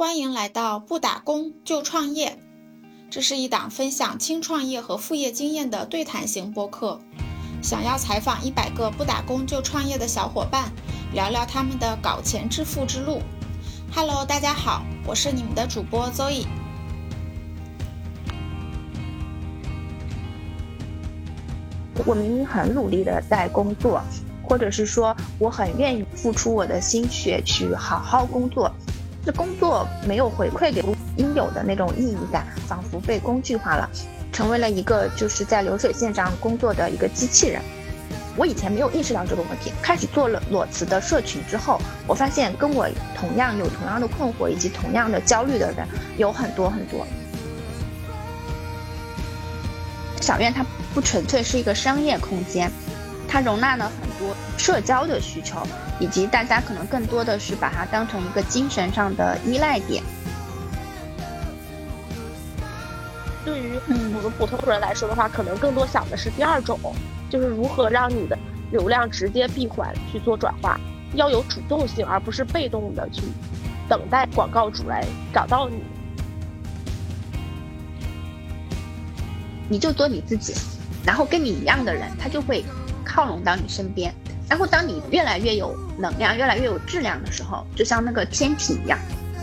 欢迎来到不打工就创业，这是一档分享轻创业和副业经验的对谈型播客。想要采访一百个不打工就创业的小伙伴，聊聊他们的搞钱致富之路。Hello，大家好，我是你们的主播 Zoe。我明明很努力的在工作，或者是说我很愿意付出我的心血去好好工作。这工作没有回馈给应有的那种意义感，仿佛被工具化了，成为了一个就是在流水线上工作的一个机器人。我以前没有意识到这个问题，开始做了裸辞的社群之后，我发现跟我同样有同样的困惑以及同样的焦虑的人有很多很多。小院它不纯粹是一个商业空间，它容纳了很多社交的需求。以及大家可能更多的是把它当成一个精神上的依赖点。对于我们普通人来说的话，可能更多想的是第二种，就是如何让你的流量直接闭环去做转化，要有主动性，而不是被动的去等待广告主来找到你。你就做你自己，然后跟你一样的人，他就会靠拢到你身边。然后，当你越来越有能量、越来越有质量的时候，就像那个天体一样，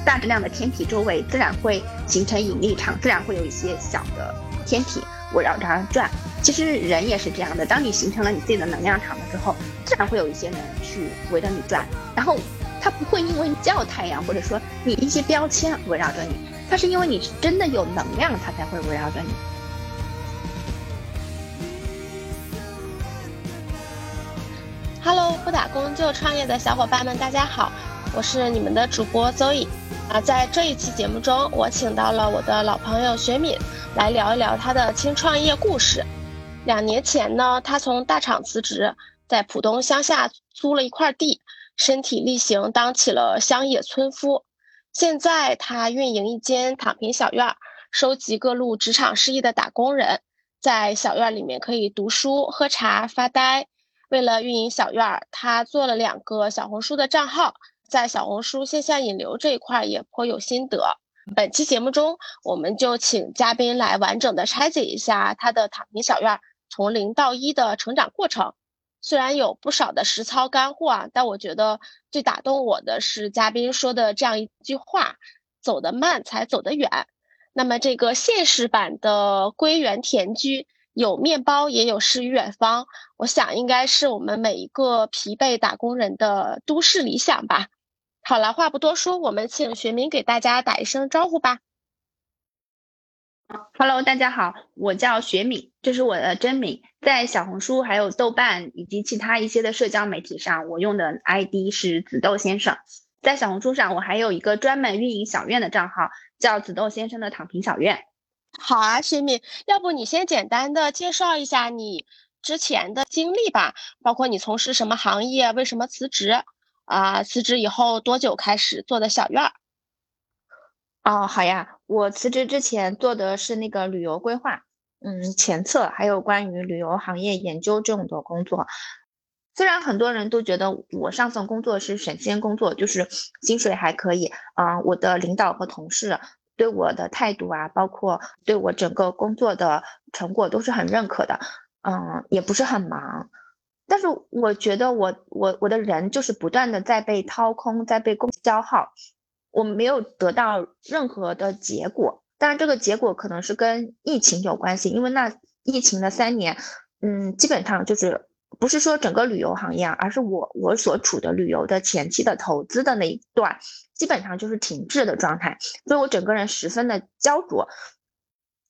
大质量的天体周围自然会形成引力场，自然会有一些小的天体围绕着它转。其实人也是这样的，当你形成了你自己的能量场了之后，自然会有一些人去围着你转。然后，他不会因为叫太阳，或者说你一些标签围绕着你，他是因为你真的有能量，他才会围绕着你。Hello，不打工就创业的小伙伴们，大家好，我是你们的主播 Zoe。啊，在这一期节目中，我请到了我的老朋友雪敏来聊一聊她的轻创业故事。两年前呢，她从大厂辞职，在浦东乡下租了一块地，身体力行当起了乡野村夫。现在她运营一间躺平小院，收集各路职场失意的打工人，在小院里面可以读书、喝茶、发呆。为了运营小院儿，他做了两个小红书的账号，在小红书线下引流这一块也颇有心得。本期节目中，我们就请嘉宾来完整的拆解一下他的躺平小院儿从零到一的成长过程。虽然有不少的实操干货啊，但我觉得最打动我的是嘉宾说的这样一句话：“走得慢才走得远。”那么这个现实版的归园田居。有面包也有诗与远方，我想应该是我们每一个疲惫打工人的都市理想吧。好了，话不多说，我们请学明给大家打一声招呼吧。Hello，大家好，我叫学敏，这是我的真名。在小红书、还有豆瓣以及其他一些的社交媒体上，我用的 ID 是紫豆先生。在小红书上，我还有一个专门运营小院的账号，叫紫豆先生的躺平小院。好啊，雪敏，要不你先简单的介绍一下你之前的经历吧，包括你从事什么行业，为什么辞职，啊，辞职以后多久开始做的小院儿？哦，好呀，我辞职之前做的是那个旅游规划，嗯，前测还有关于旅游行业研究这种的工作。虽然很多人都觉得我上份工作是神仙工作，就是薪水还可以，啊，我的领导和同事。对我的态度啊，包括对我整个工作的成果都是很认可的，嗯，也不是很忙，但是我觉得我我我的人就是不断的在被掏空，在被工消耗，我没有得到任何的结果。当然，这个结果可能是跟疫情有关系，因为那疫情的三年，嗯，基本上就是不是说整个旅游行业啊，而是我我所处的旅游的前期的投资的那一段。基本上就是停滞的状态，所以我整个人十分的焦灼，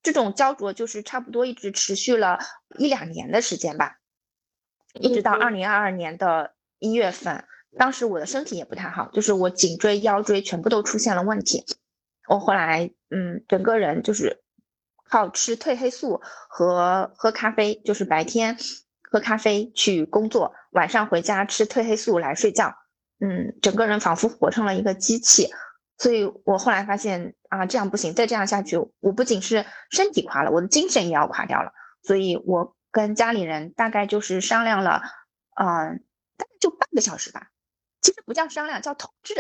这种焦灼就是差不多一直持续了一两年的时间吧，一直到二零二二年的一月份，当时我的身体也不太好，就是我颈椎、腰椎全部都出现了问题，我后来嗯，整个人就是靠吃褪黑素和喝咖啡，就是白天喝咖啡去工作，晚上回家吃褪黑素来睡觉。嗯，整个人仿佛活成了一个机器，所以我后来发现啊，这样不行，再这样下去，我不仅是身体垮了，我的精神也要垮掉了。所以我跟家里人大概就是商量了，嗯，大概就半个小时吧，其实不叫商量，叫通知。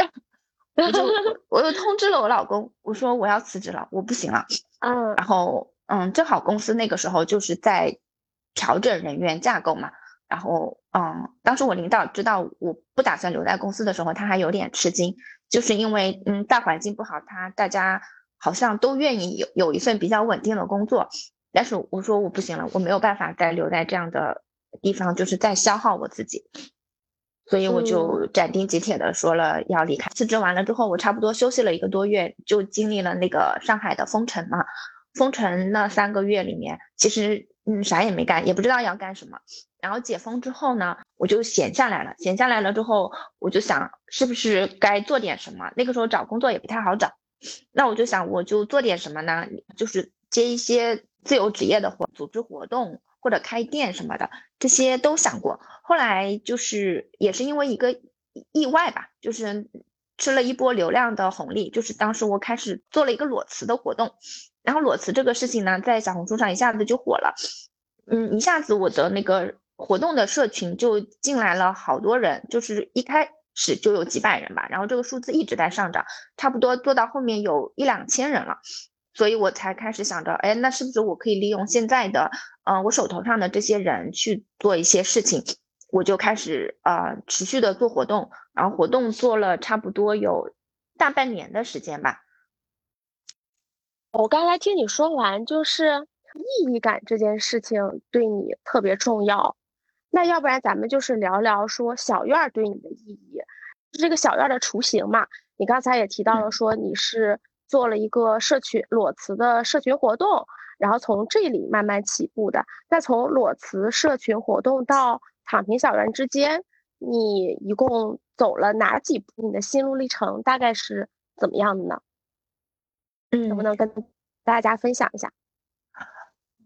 我就我就通知了我老公，我说我要辞职了，我不行了。嗯，然后嗯，正好公司那个时候就是在调整人员架构嘛。然后嗯，当时我领导知道我不打算留在公司的时候，他还有点吃惊，就是因为嗯大环境不好，他大家好像都愿意有有一份比较稳定的工作。但是我说我不行了，我没有办法再留在这样的地方，就是在消耗我自己。所以我就斩钉截铁的说了要离开。辞职完了之后，我差不多休息了一个多月，就经历了那个上海的封城嘛。封城那三个月里面，其实嗯啥也没干，也不知道要干什么。然后解封之后呢，我就闲下来了。闲下来了之后，我就想是不是该做点什么。那个时候找工作也不太好找，那我就想我就做点什么呢？就是接一些自由职业的活，组织活动。或者开店什么的，这些都想过。后来就是也是因为一个意外吧，就是吃了一波流量的红利。就是当时我开始做了一个裸辞的活动，然后裸辞这个事情呢，在小红书上一下子就火了。嗯，一下子我的那个活动的社群就进来了好多人，就是一开始就有几百人吧，然后这个数字一直在上涨，差不多做到后面有一两千人了。所以我才开始想着，哎，那是不是我可以利用现在的，嗯，我手头上的这些人去做一些事情？我就开始啊，持续的做活动，然后活动做了差不多有大半年的时间吧。我刚才听你说完，就是意义感这件事情对你特别重要。那要不然咱们就是聊聊说小院儿对你的意义，这个小院儿的雏形嘛。你刚才也提到了说你是。做了一个社群裸辞的社群活动，然后从这里慢慢起步的。那从裸辞社群活动到躺平小院之间，你一共走了哪几步？你的心路历程大概是怎么样的呢？嗯，能不能跟大家分享一下？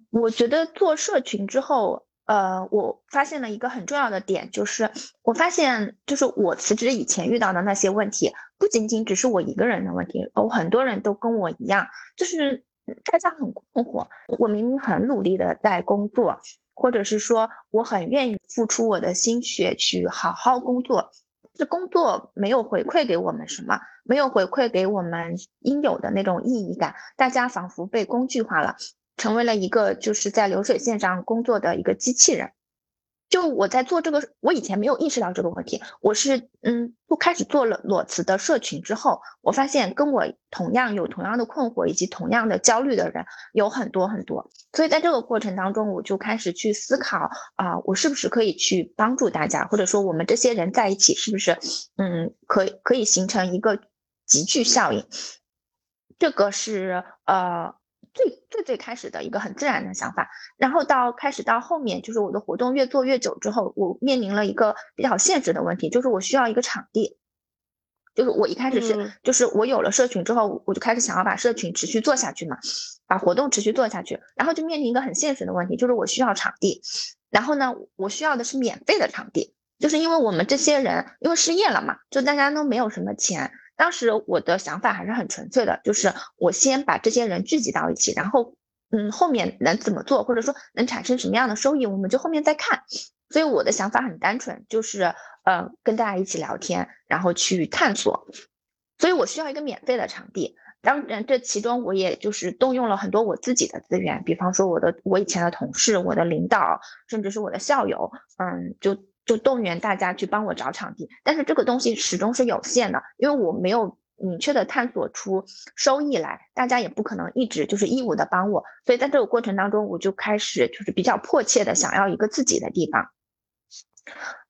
我觉得做社群之后。呃，我发现了一个很重要的点，就是我发现，就是我辞职以前遇到的那些问题，不仅仅只是我一个人的问题，有很多人都跟我一样，就是大家很困惑。我明明很努力的在工作，或者是说我很愿意付出我的心血去好好工作，这工作没有回馈给我们什么，没有回馈给我们应有的那种意义感，大家仿佛被工具化了。成为了一个就是在流水线上工作的一个机器人。就我在做这个，我以前没有意识到这个问题。我是嗯，不开始做了裸辞的社群之后，我发现跟我同样有同样的困惑以及同样的焦虑的人有很多很多。所以在这个过程当中，我就开始去思考啊，我是不是可以去帮助大家，或者说我们这些人在一起是不是嗯，可以可以形成一个集聚效应？这个是呃。最最最开始的一个很自然的想法，然后到开始到后面，就是我的活动越做越久之后，我面临了一个比较现实的问题，就是我需要一个场地。就是我一开始是，就是我有了社群之后，我就开始想要把社群持续做下去嘛，把活动持续做下去，然后就面临一个很现实的问题，就是我需要场地。然后呢，我需要的是免费的场地，就是因为我们这些人因为失业了嘛，就大家都没有什么钱。当时我的想法还是很纯粹的，就是我先把这些人聚集到一起，然后，嗯，后面能怎么做，或者说能产生什么样的收益，我们就后面再看。所以我的想法很单纯，就是呃，跟大家一起聊天，然后去探索。所以我需要一个免费的场地。当然，这其中我也就是动用了很多我自己的资源，比方说我的我以前的同事、我的领导，甚至是我的校友，嗯，就。就动员大家去帮我找场地，但是这个东西始终是有限的，因为我没有明确的探索出收益来，大家也不可能一直就是义务的帮我，所以在这个过程当中，我就开始就是比较迫切的想要一个自己的地方。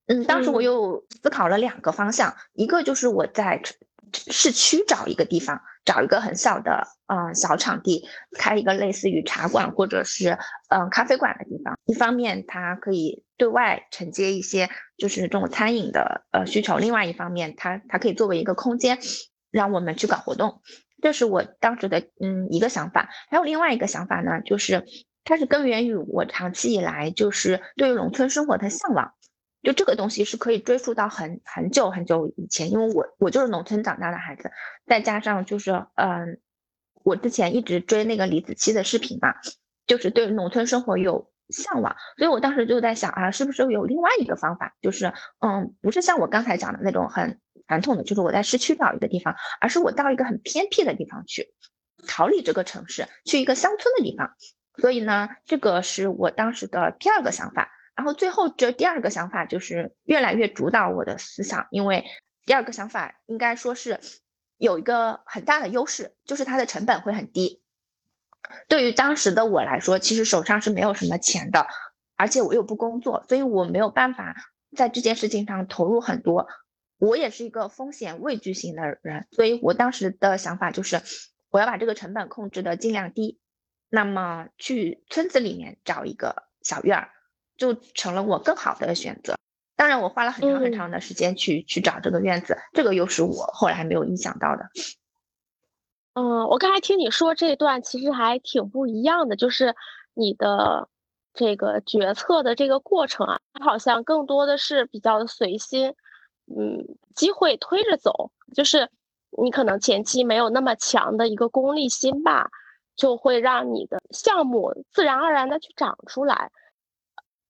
嗯，当时我又思考了两个方向，一个就是我在市区找一个地方。找一个很小的嗯小场地，开一个类似于茶馆或者是嗯咖啡馆的地方。一方面它可以对外承接一些就是这种餐饮的呃需求，另外一方面它它可以作为一个空间，让我们去搞活动。这是我当时的嗯一个想法。还有另外一个想法呢，就是它是根源于我长期以来就是对于农村生活的向往。就这个东西是可以追溯到很很久很久以前，因为我我就是农村长大的孩子，再加上就是嗯，我之前一直追那个李子柒的视频嘛，就是对农村生活有向往，所以我当时就在想啊，是不是有另外一个方法，就是嗯，不是像我刚才讲的那种很传统的，就是我在市区找一个地方，而是我到一个很偏僻的地方去，逃离这个城市，去一个乡村的地方。所以呢，这个是我当时的第二个想法。然后最后这第二个想法就是越来越主导我的思想，因为第二个想法应该说是有一个很大的优势，就是它的成本会很低。对于当时的我来说，其实手上是没有什么钱的，而且我又不工作，所以我没有办法在这件事情上投入很多。我也是一个风险畏惧型的人，所以我当时的想法就是我要把这个成本控制的尽量低。那么去村子里面找一个小院儿。就成了我更好的选择。当然，我花了很长很长的时间去去找这个院子，这个又是我后来没有意想到的。嗯，我刚才听你说这段，其实还挺不一样的，就是你的这个决策的这个过程啊，好像更多的是比较的随心，嗯，机会推着走，就是你可能前期没有那么强的一个功利心吧，就会让你的项目自然而然的去长出来。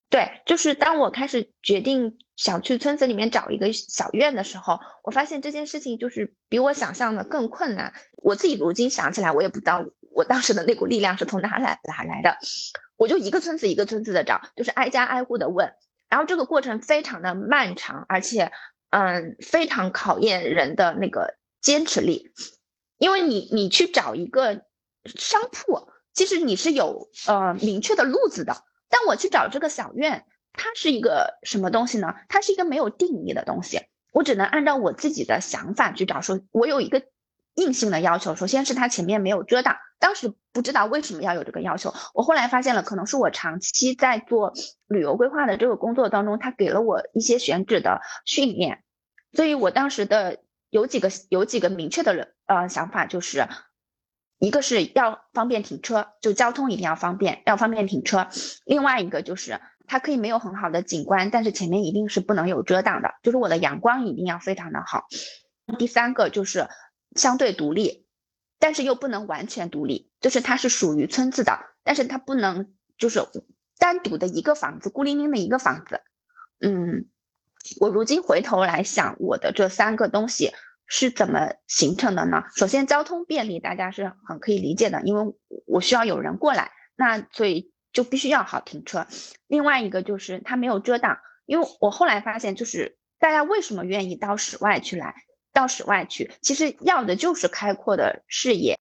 对，就是当我开始决定想去村子里面找一个小院的时候，我发现这件事情就是比我想象的更困难。我自己如今想起来，我也不知道我当时的那股力量是从哪来哪来的。我就一个村子一个村子的找，就是挨家挨户的问，然后这个过程非常的漫长，而且嗯，非常考验人的那个坚持力，因为你你去找一个商铺，其实你是有呃明确的路子的。但我去找这个小院，它是一个什么东西呢？它是一个没有定义的东西，我只能按照我自己的想法去找。说我有一个硬性的要求，首先是它前面没有遮挡。当时不知道为什么要有这个要求，我后来发现了，可能是我长期在做旅游规划的这个工作当中，它给了我一些选址的训练。所以我当时的有几个有几个明确的呃想法就是。一个是要方便停车，就交通一定要方便，要方便停车。另外一个就是它可以没有很好的景观，但是前面一定是不能有遮挡的，就是我的阳光一定要非常的好。第三个就是相对独立，但是又不能完全独立，就是它是属于村子的，但是它不能就是单独的一个房子，孤零零的一个房子。嗯，我如今回头来想，我的这三个东西。是怎么形成的呢？首先，交通便利，大家是很可以理解的，因为我需要有人过来，那所以就必须要好停车。另外一个就是它没有遮挡，因为我后来发现，就是大家为什么愿意到室外去来，到室外去，其实要的就是开阔的视野，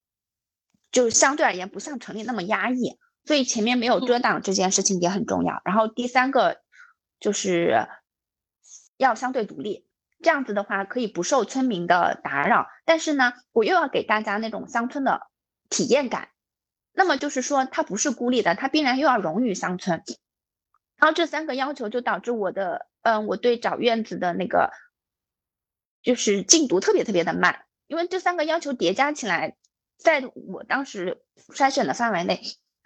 就是相对而言不像城里那么压抑，所以前面没有遮挡这件事情也很重要。然后第三个就是要相对独立。这样子的话可以不受村民的打扰，但是呢，我又要给大家那种乡村的体验感。那么就是说，它不是孤立的，它必然又要融于乡村。然后这三个要求就导致我的，嗯，我对找院子的那个就是进度特别特别的慢，因为这三个要求叠加起来，在我当时筛选的范围内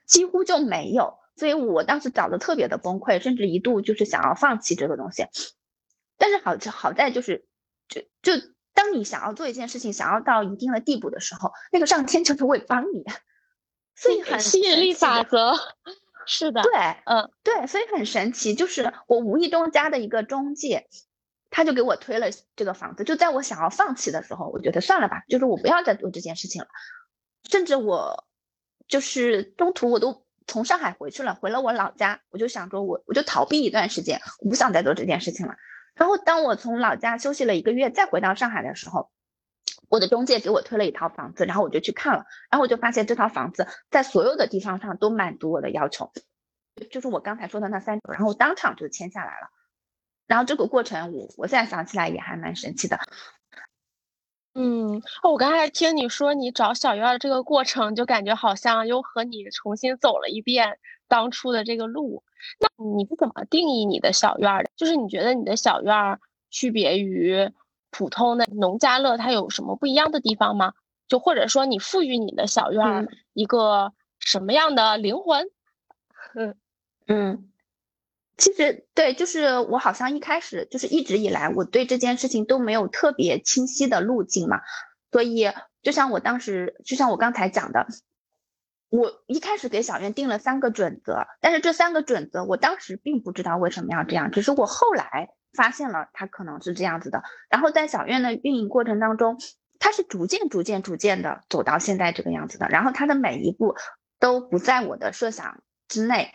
几乎就没有，所以我当时找的特别的崩溃，甚至一度就是想要放弃这个东西。但是好，好在就是，就就当你想要做一件事情，想要到一定的地步的时候，那个上天就是会帮你，所以很吸引力法则，是的，对，嗯，对，所以很神奇，就是我无意中加的一个中介，他就给我推了这个房子，就在我想要放弃的时候，我觉得算了吧，就是我不要再做这件事情了，甚至我就是中途我都从上海回去了，回了我老家，我就想说我我就逃避一段时间，我不想再做这件事情了。然后，当我从老家休息了一个月，再回到上海的时候，我的中介给我推了一套房子，然后我就去看了，然后我就发现这套房子在所有的地方上都满足我的要求，就是我刚才说的那三种，然后当场就签下来了。然后这个过程，我我现在想起来也还蛮神奇的。嗯，我刚才听你说你找小院的这个过程，就感觉好像又和你重新走了一遍当初的这个路。那你是怎么定义你的小院的？就是你觉得你的小院儿区别于普通的农家乐，它有什么不一样的地方吗？就或者说你赋予你的小院儿一个什么样的灵魂？嗯 嗯。其实对，就是我好像一开始就是一直以来，我对这件事情都没有特别清晰的路径嘛，所以就像我当时，就像我刚才讲的，我一开始给小院定了三个准则，但是这三个准则我当时并不知道为什么要这样，只是我后来发现了它可能是这样子的。然后在小院的运营过程当中，它是逐渐、逐渐、逐渐的走到现在这个样子的。然后它的每一步都不在我的设想之内，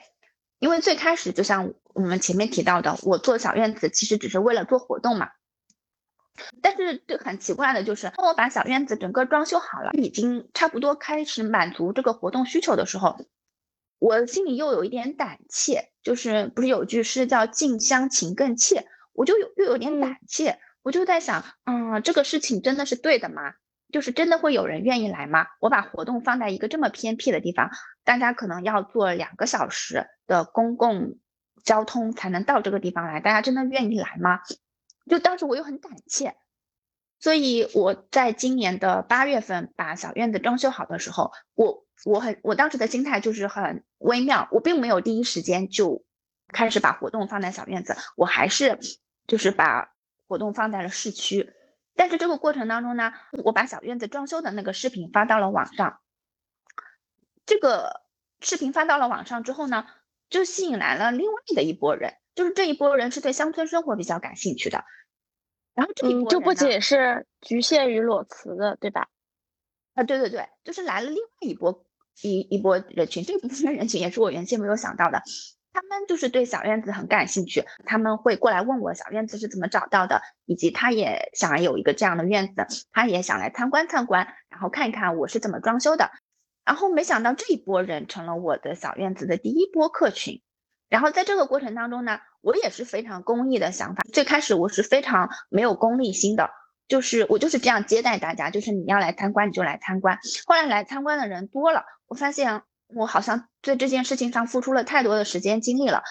因为最开始就像我们前面提到的，我做小院子其实只是为了做活动嘛。但是这很奇怪的就是，当我把小院子整个装修好了，已经差不多开始满足这个活动需求的时候，我心里又有一点胆怯，就是不是有句诗叫“近乡情更怯”，我就有又有点胆怯，我就在想，嗯，这个事情真的是对的吗？就是真的会有人愿意来吗？我把活动放在一个这么偏僻的地方，大家可能要坐两个小时的公共交通才能到这个地方来，大家真的愿意来吗？就当时我又很胆怯，所以我在今年的八月份把小院子装修好的时候，我我很我当时的心态就是很微妙，我并没有第一时间就开始把活动放在小院子，我还是就是把活动放在了市区。但是这个过程当中呢，我把小院子装修的那个视频发到了网上，这个视频发到了网上之后呢，就吸引来了另外的一波人。就是这一波人是对乡村生活比较感兴趣的，然后这一波就不仅是局限于裸辞的，对吧？啊，对对对，就是来了另外一波一一波人群，这部分人群也是我原先没有想到的，他们就是对小院子很感兴趣，他们会过来问我小院子是怎么找到的，以及他也想有一个这样的院子，他也想来参观参观，然后看一看我是怎么装修的，然后没想到这一波人成了我的小院子的第一波客群。然后在这个过程当中呢，我也是非常公益的想法。最开始我是非常没有功利心的，就是我就是这样接待大家，就是你要来参观你就来参观。后来来参观的人多了，我发现我好像对这件事情上付出了太多的时间精力了，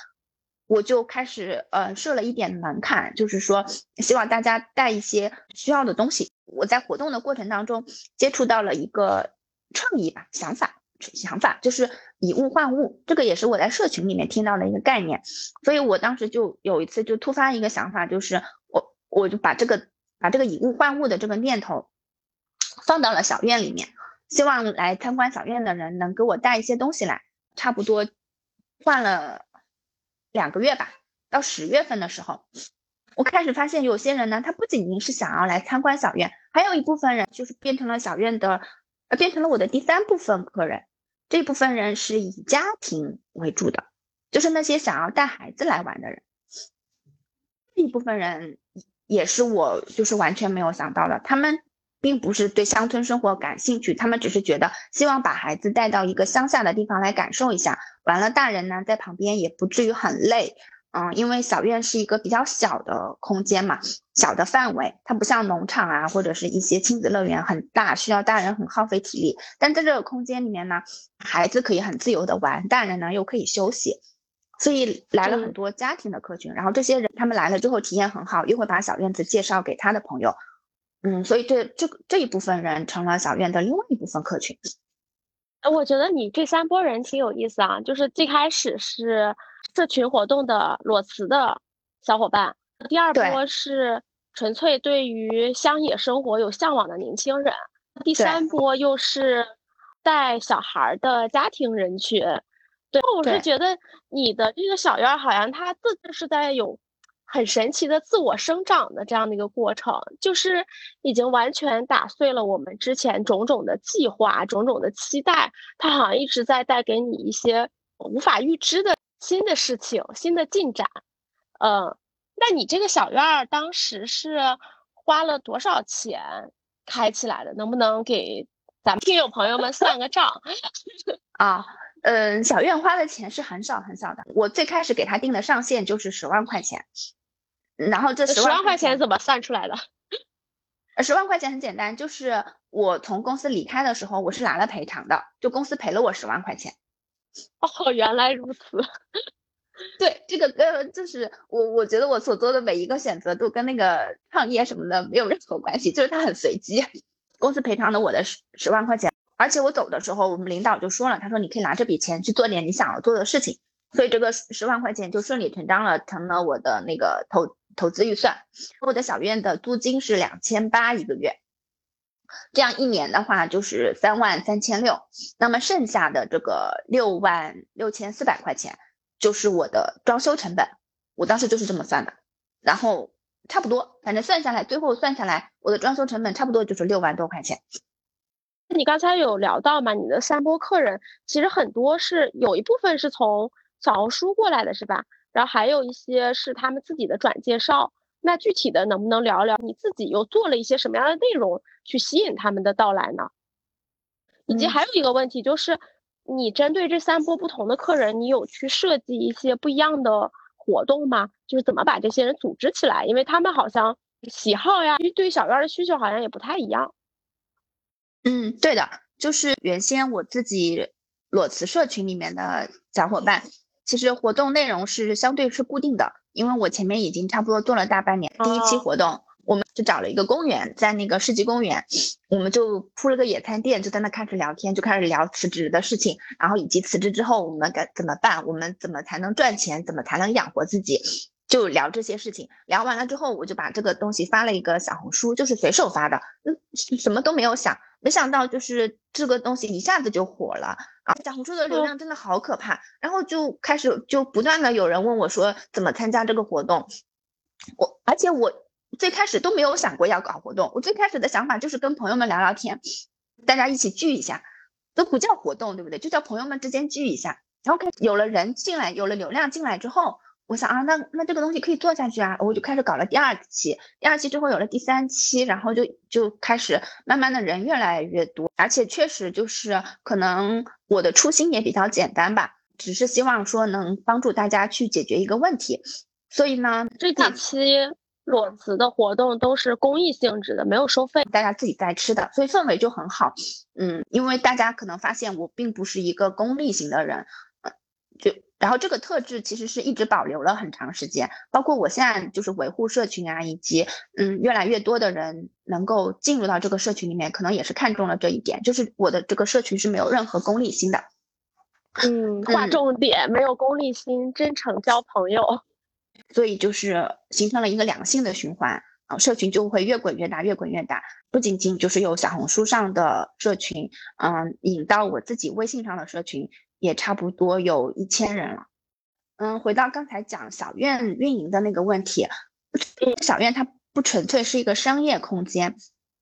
我就开始呃设了一点门槛，就是说希望大家带一些需要的东西。我在活动的过程当中接触到了一个创意吧想法。想法就是以物换物，这个也是我在社群里面听到的一个概念，所以我当时就有一次就突发一个想法，就是我我就把这个把这个以物换物的这个念头放到了小院里面，希望来参观小院的人能给我带一些东西来。差不多换了两个月吧，到十月份的时候，我开始发现有些人呢，他不仅仅是想要来参观小院，还有一部分人就是变成了小院的。呃变成了我的第三部分客人，这部分人是以家庭为主的，就是那些想要带孩子来玩的人。这一部分人也是我就是完全没有想到的，他们并不是对乡村生活感兴趣，他们只是觉得希望把孩子带到一个乡下的地方来感受一下，完了大人呢在旁边也不至于很累。嗯，因为小院是一个比较小的空间嘛，小的范围，它不像农场啊，或者是一些亲子乐园很大，需要大人很耗费体力。但在这个空间里面呢，孩子可以很自由的玩，大人呢又可以休息，所以来了很多家庭的客群。然后这些人他们来了之后体验很好，又会把小院子介绍给他的朋友。嗯，所以这这这一部分人成了小院的另外一部分客群。我觉得你这三波人挺有意思啊，就是最开始是社群活动的裸辞的小伙伴，第二波是纯粹对于乡野生活有向往的年轻人，第三波又是带小孩的家庭人群。对，我是觉得你的这个小院好像它自是在有。很神奇的自我生长的这样的一个过程，就是已经完全打碎了我们之前种种的计划、种种的期待。它好像一直在带给你一些无法预知的新的事情、新的进展。嗯，那你这个小院儿当时是花了多少钱开起来的？能不能给咱们听友朋友们算个账？啊，嗯，小院花的钱是很少很少的。我最开始给他定的上限就是十万块钱。然后这十万块钱怎么算出来的？十万块钱很简单，就是我从公司离开的时候，我是拿了赔偿的，就公司赔了我十万块钱。哦，原来如此。对，这个跟就是我，我觉得我所做的每一个选择都跟那个创业什么的没有任何关系，就是它很随机。公司赔偿了我的十十万块钱，而且我走的时候，我们领导就说了，他说你可以拿这笔钱去做点你想要做的事情，所以这个十万块钱就顺理成章了，成了我的那个投。投资预算，我的小院的租金是两千八一个月，这样一年的话就是三万三千六，那么剩下的这个六万六千四百块钱就是我的装修成本，我当时就是这么算的。然后差不多，反正算下来，最后算下来，我的装修成本差不多就是六万多块钱。你刚才有聊到嘛？你的三波客人其实很多是有一部分是从小红书过来的，是吧？然后还有一些是他们自己的转介绍。那具体的能不能聊聊你自己又做了一些什么样的内容去吸引他们的到来呢？以及还有一个问题就是，你针对这三波不同的客人，你有去设计一些不一样的活动吗？就是怎么把这些人组织起来？因为他们好像喜好呀，对小院的需求好像也不太一样。嗯，对的，就是原先我自己裸辞社群里面的小伙伴，其实活动内容是相对是固定的，因为我前面已经差不多做了大半年。第一期活动，我们就找了一个公园，在那个世纪公园，我们就铺了个野餐垫，就在那开始聊天，就开始聊辞职的事情，然后以及辞职之后我们该怎么办，我们怎么才能赚钱，怎么才能养活自己。就聊这些事情，聊完了之后，我就把这个东西发了一个小红书，就是随手发的，嗯，什么都没有想，没想到就是这个东西一下子就火了啊！小红书的流量真的好可怕，然后就开始就不断的有人问我说怎么参加这个活动，我而且我最开始都没有想过要搞活动，我最开始的想法就是跟朋友们聊聊天，大家一起聚一下，都不叫活动，对不对？就叫朋友们之间聚一下，然后开始有了人进来，有了流量进来之后。我想啊，那那这个东西可以做下去啊，我就开始搞了第二期，第二期之后有了第三期，然后就就开始慢慢的人越来越多，而且确实就是可能我的初心也比较简单吧，只是希望说能帮助大家去解决一个问题，所以呢，这几期裸辞的活动都是公益性质的，没有收费，大家自己在吃的，所以氛围就很好，嗯，因为大家可能发现我并不是一个功利型的人，嗯，就。然后这个特质其实是一直保留了很长时间，包括我现在就是维护社群啊，以及嗯越来越多的人能够进入到这个社群里面，可能也是看中了这一点，就是我的这个社群是没有任何功利心的。嗯，划重点，没有功利心，真诚交朋友，所以就是形成了一个良性的循环啊，社群就会越滚越大，越滚越大。不仅仅就是有小红书上的社群，嗯，引到我自己微信上的社群。也差不多有一千人了，嗯，回到刚才讲小院运营的那个问题，小院它不纯粹是一个商业空间，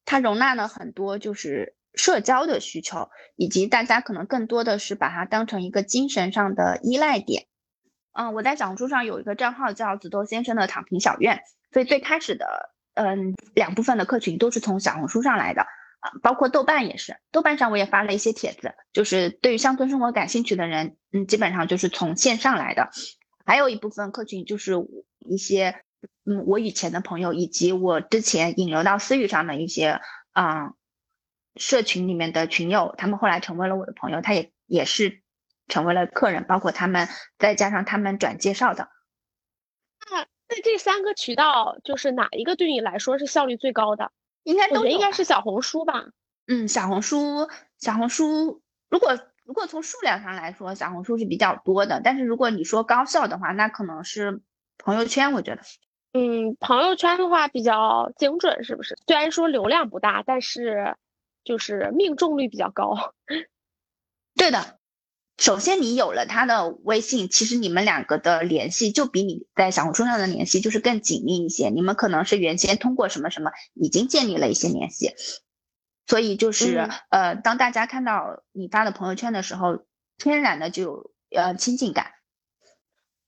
它容纳了很多就是社交的需求，以及大家可能更多的是把它当成一个精神上的依赖点。嗯，我在小红书上有一个账号叫紫豆先生的躺平小院，所以最开始的嗯两部分的客群都是从小红书上来的。包括豆瓣也是，豆瓣上我也发了一些帖子，就是对于乡村生活感兴趣的人，嗯，基本上就是从线上来的。还有一部分客群就是一些，嗯，我以前的朋友，以及我之前引流到私域上的一些，啊，社群里面的群友，他们后来成为了我的朋友，他也也是成为了客人，包括他们再加上他们转介绍的。那那这三个渠道，就是哪一个对你来说是效率最高的？应该都应该是小红书吧？嗯，小红书，小红书，如果如果从数量上来说，小红书是比较多的。但是如果你说高效的话，那可能是朋友圈。我觉得，嗯，朋友圈的话比较精准，是不是？虽然说流量不大，但是就是命中率比较高。对的。首先，你有了他的微信，其实你们两个的联系就比你在小红书上的联系就是更紧密一些。你们可能是原先通过什么什么已经建立了一些联系，所以就是呃，当大家看到你发的朋友圈的时候，天然的就有呃亲近感，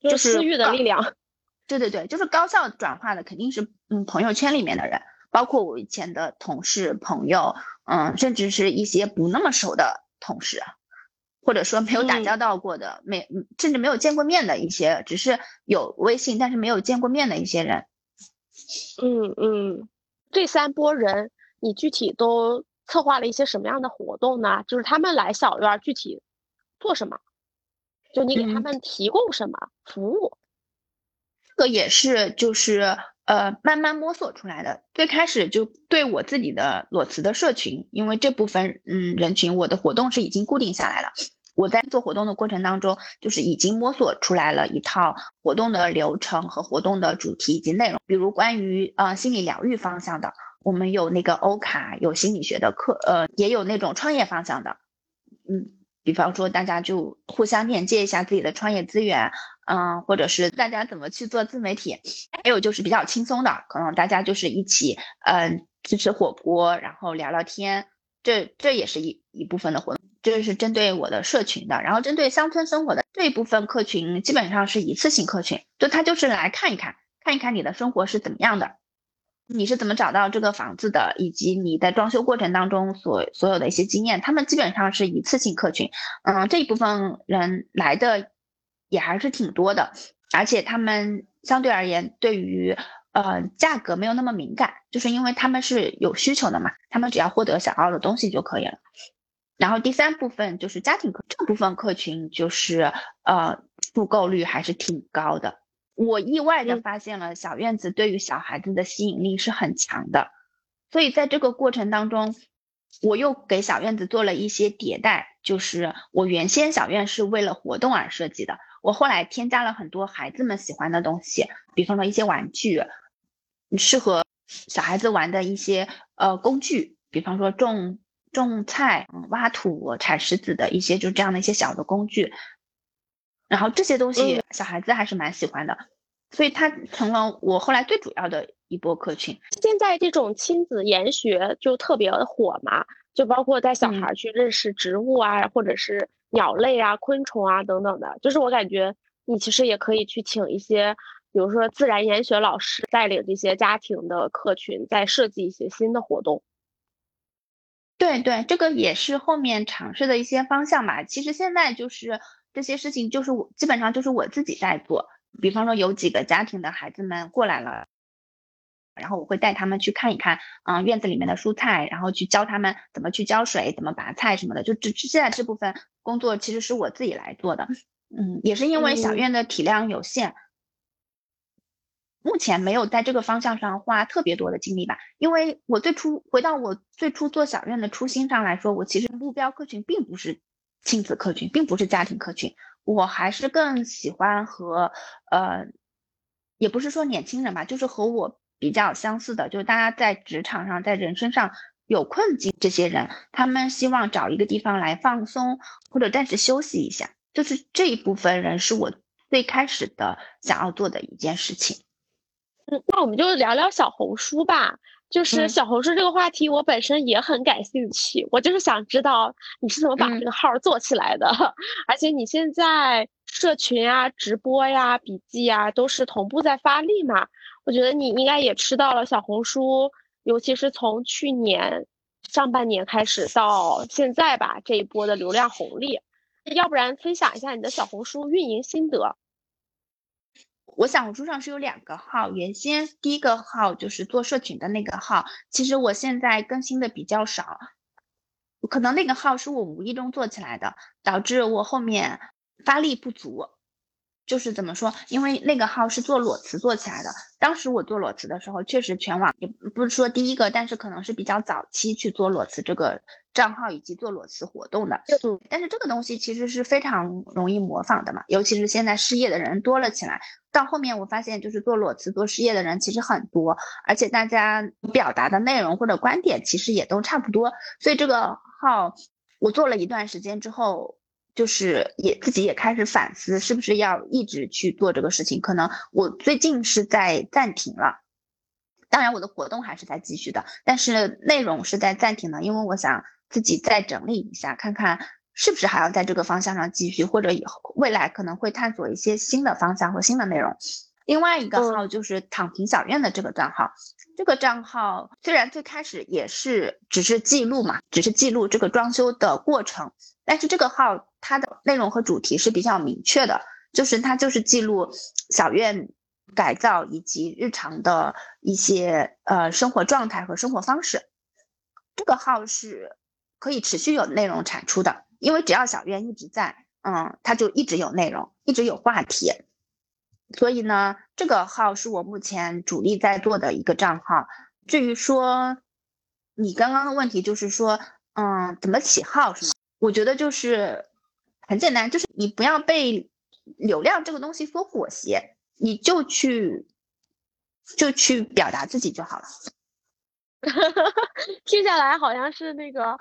就是私域的力量。对对对，就是高效转化的肯定是嗯朋友圈里面的人，包括我以前的同事、朋友，嗯，甚至是一些不那么熟的同事。或者说没有打交道过的，没甚至没有见过面的一些，只是有微信但是没有见过面的一些人。嗯嗯，这三波人，你具体都策划了一些什么样的活动呢？就是他们来小院具体做什么？就你给他们提供什么服务？这个也是就是呃慢慢摸索出来的。最开始就对我自己的裸辞的社群，因为这部分嗯人群，我的活动是已经固定下来了。我在做活动的过程当中，就是已经摸索出来了一套活动的流程和活动的主题以及内容。比如关于呃心理疗愈方向的，我们有那个欧卡，有心理学的课，呃，也有那种创业方向的。嗯，比方说大家就互相链接一下自己的创业资源，嗯，或者是大家怎么去做自媒体，还有就是比较轻松的，可能大家就是一起，嗯，吃吃火锅，然后聊聊天，这这也是一一部分的活动。这是针对我的社群的，然后针对乡村生活的这一部分客群，基本上是一次性客群，就他就是来看一看，看一看你的生活是怎么样的，你是怎么找到这个房子的，以及你在装修过程当中所所有的一些经验，他们基本上是一次性客群，嗯，这一部分人来的也还是挺多的，而且他们相对而言对于呃价格没有那么敏感，就是因为他们是有需求的嘛，他们只要获得想要的东西就可以了。然后第三部分就是家庭客，这部分客群就是呃复购率还是挺高的。我意外的发现了小院子对于小孩子的吸引力是很强的，所以在这个过程当中，我又给小院子做了一些迭代。就是我原先小院是为了活动而设计的，我后来添加了很多孩子们喜欢的东西，比方说一些玩具，适合小孩子玩的一些呃工具，比方说种。种菜、挖土、铲石子的一些，就这样的一些小的工具，然后这些东西小孩子还是蛮喜欢的，所以它成了我后来最主要的一波客群。现在这种亲子研学就特别火嘛，就包括带小孩去认识植物啊，或者是鸟类啊、昆虫啊等等的。就是我感觉你其实也可以去请一些，比如说自然研学老师带领这些家庭的客群，再设计一些新的活动。对对，这个也是后面尝试的一些方向吧。其实现在就是这些事情，就是我基本上就是我自己在做。比方说有几个家庭的孩子们过来了，然后我会带他们去看一看，嗯，院子里面的蔬菜，然后去教他们怎么去浇水、怎么拔菜什么的。就这现在这部分工作其实是我自己来做的。嗯，也是因为小院的体量有限。目前没有在这个方向上花特别多的精力吧，因为我最初回到我最初做小院的初心上来说，我其实目标客群并不是亲子客群，并不是家庭客群，我还是更喜欢和呃，也不是说年轻人吧，就是和我比较相似的，就是大家在职场上、在人生上有困境这些人，他们希望找一个地方来放松或者暂时休息一下，就是这一部分人是我最开始的想要做的一件事情。嗯，那我们就聊聊小红书吧。就是小红书这个话题，我本身也很感兴趣。我就是想知道你是怎么把这个号做起来的，而且你现在社群啊、直播呀、笔记呀都是同步在发力嘛？我觉得你应该也吃到了小红书，尤其是从去年上半年开始到现在吧这一波的流量红利。要不然分享一下你的小红书运营心得。我小红书上是有两个号，原先第一个号就是做社群的那个号，其实我现在更新的比较少，可能那个号是我无意中做起来的，导致我后面发力不足。就是怎么说？因为那个号是做裸辞做起来的。当时我做裸辞的时候，确实全网也不是说第一个，但是可能是比较早期去做裸辞这个账号以及做裸辞活动的。但是这个东西其实是非常容易模仿的嘛，尤其是现在失业的人多了起来。到后面我发现，就是做裸辞做失业的人其实很多，而且大家表达的内容或者观点其实也都差不多。所以这个号我做了一段时间之后。就是也自己也开始反思，是不是要一直去做这个事情？可能我最近是在暂停了，当然我的活动还是在继续的，但是内容是在暂停的，因为我想自己再整理一下，看看是不是还要在这个方向上继续，或者以后未来可能会探索一些新的方向和新的内容。另外一个号就是躺平小院的这个账号，这个账号虽然最开始也是只是记录嘛，只是记录这个装修的过程，但是这个号它的内容和主题是比较明确的，就是它就是记录小院改造以及日常的一些呃生活状态和生活方式。这个号是可以持续有内容产出的，因为只要小院一直在，嗯，它就一直有内容，一直有话题。所以呢，这个号是我目前主力在做的一个账号。至于说你刚刚的问题，就是说，嗯，怎么起号是吗？我觉得就是很简单，就是你不要被流量这个东西所裹挟，你就去就去表达自己就好了。听下来好像是那个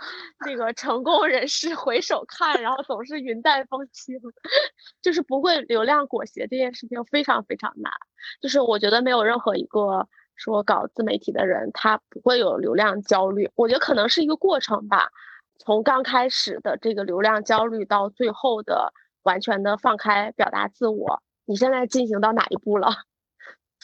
那个成功人士回首看，然后总是云淡风轻，就是不会流量裹挟这件事情非常非常难。就是我觉得没有任何一个说搞自媒体的人他不会有流量焦虑，我觉得可能是一个过程吧。从刚开始的这个流量焦虑到最后的完全的放开表达自我，你现在进行到哪一步了？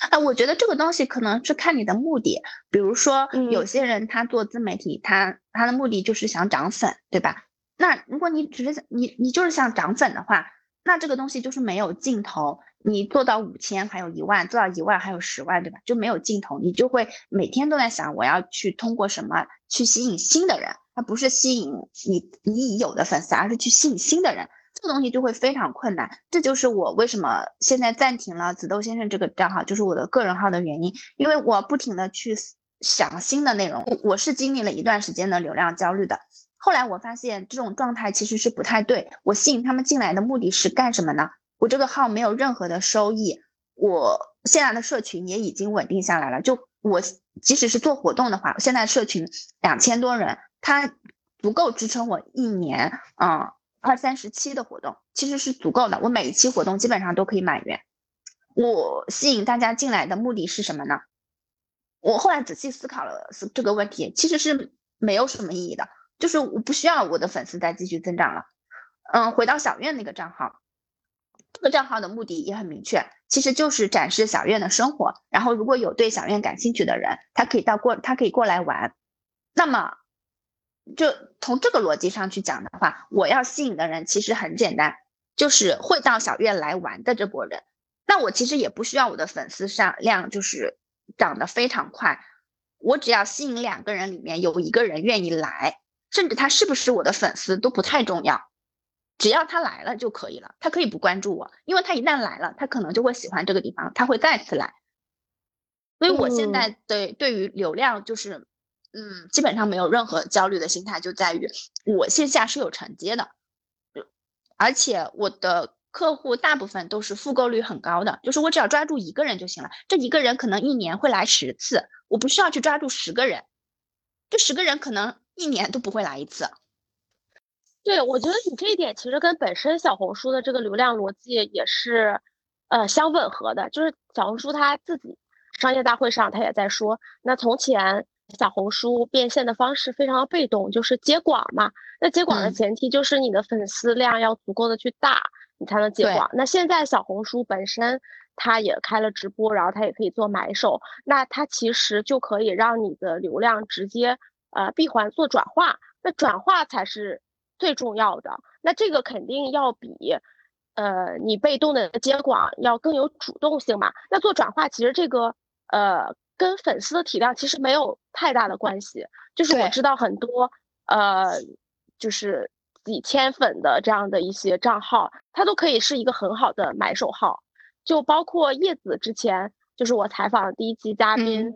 啊，我觉得这个东西可能是看你的目的。比如说，有些人他做自媒体，他他的目的就是想涨粉，对吧？那如果你只是你你就是想涨粉的话，那这个东西就是没有尽头。你做到五千，还有一万；做到一万，还有十万，对吧？就没有尽头。你就会每天都在想，我要去通过什么去吸引新的人，他不是吸引你你已有的粉丝，而是去吸引新的人。这个东西就会非常困难，这就是我为什么现在暂停了紫豆先生这个账号，就是我的个人号的原因。因为我不停的去想新的内容，我是经历了一段时间的流量焦虑的。后来我发现这种状态其实是不太对。我吸引他们进来的目的是干什么呢？我这个号没有任何的收益，我现在的社群也已经稳定下来了。就我即使是做活动的话，现在社群两千多人，它足够支撑我一年，嗯。二三十期的活动其实是足够的，我每一期活动基本上都可以满员。我吸引大家进来的目的是什么呢？我后来仔细思考了这个问题，其实是没有什么意义的，就是我不需要我的粉丝再继续增长了。嗯，回到小院那个账号，这个账号的目的也很明确，其实就是展示小院的生活。然后如果有对小院感兴趣的人，他可以到过，他可以过来玩。那么。就从这个逻辑上去讲的话，我要吸引的人其实很简单，就是会到小院来玩的这波人。那我其实也不需要我的粉丝上量就是涨得非常快，我只要吸引两个人里面有一个人愿意来，甚至他是不是我的粉丝都不太重要，只要他来了就可以了。他可以不关注我，因为他一旦来了，他可能就会喜欢这个地方，他会再次来。所以我现在对对于流量就是。嗯，基本上没有任何焦虑的心态，就在于我线下是有承接的，而且我的客户大部分都是复购率很高的，就是我只要抓住一个人就行了。这一个人可能一年会来十次，我不需要去抓住十个人，这十个人可能一年都不会来一次。对，我觉得你这一点其实跟本身小红书的这个流量逻辑也是呃相吻合的，就是小红书它自己商业大会上它也在说，那从前。小红书变现的方式非常的被动，就是接广嘛。那接广的前提就是你的粉丝量要足够的去大，你才能接广。那现在小红书本身它也开了直播，然后它也可以做买手，那它其实就可以让你的流量直接呃闭环做转化。那转化才是最重要的。那这个肯定要比呃你被动的接广要更有主动性嘛。那做转化其实这个呃。跟粉丝的体量其实没有太大的关系，就是我知道很多，呃，就是几千粉的这样的一些账号，它都可以是一个很好的买手号。就包括叶子之前，就是我采访的第一期嘉宾，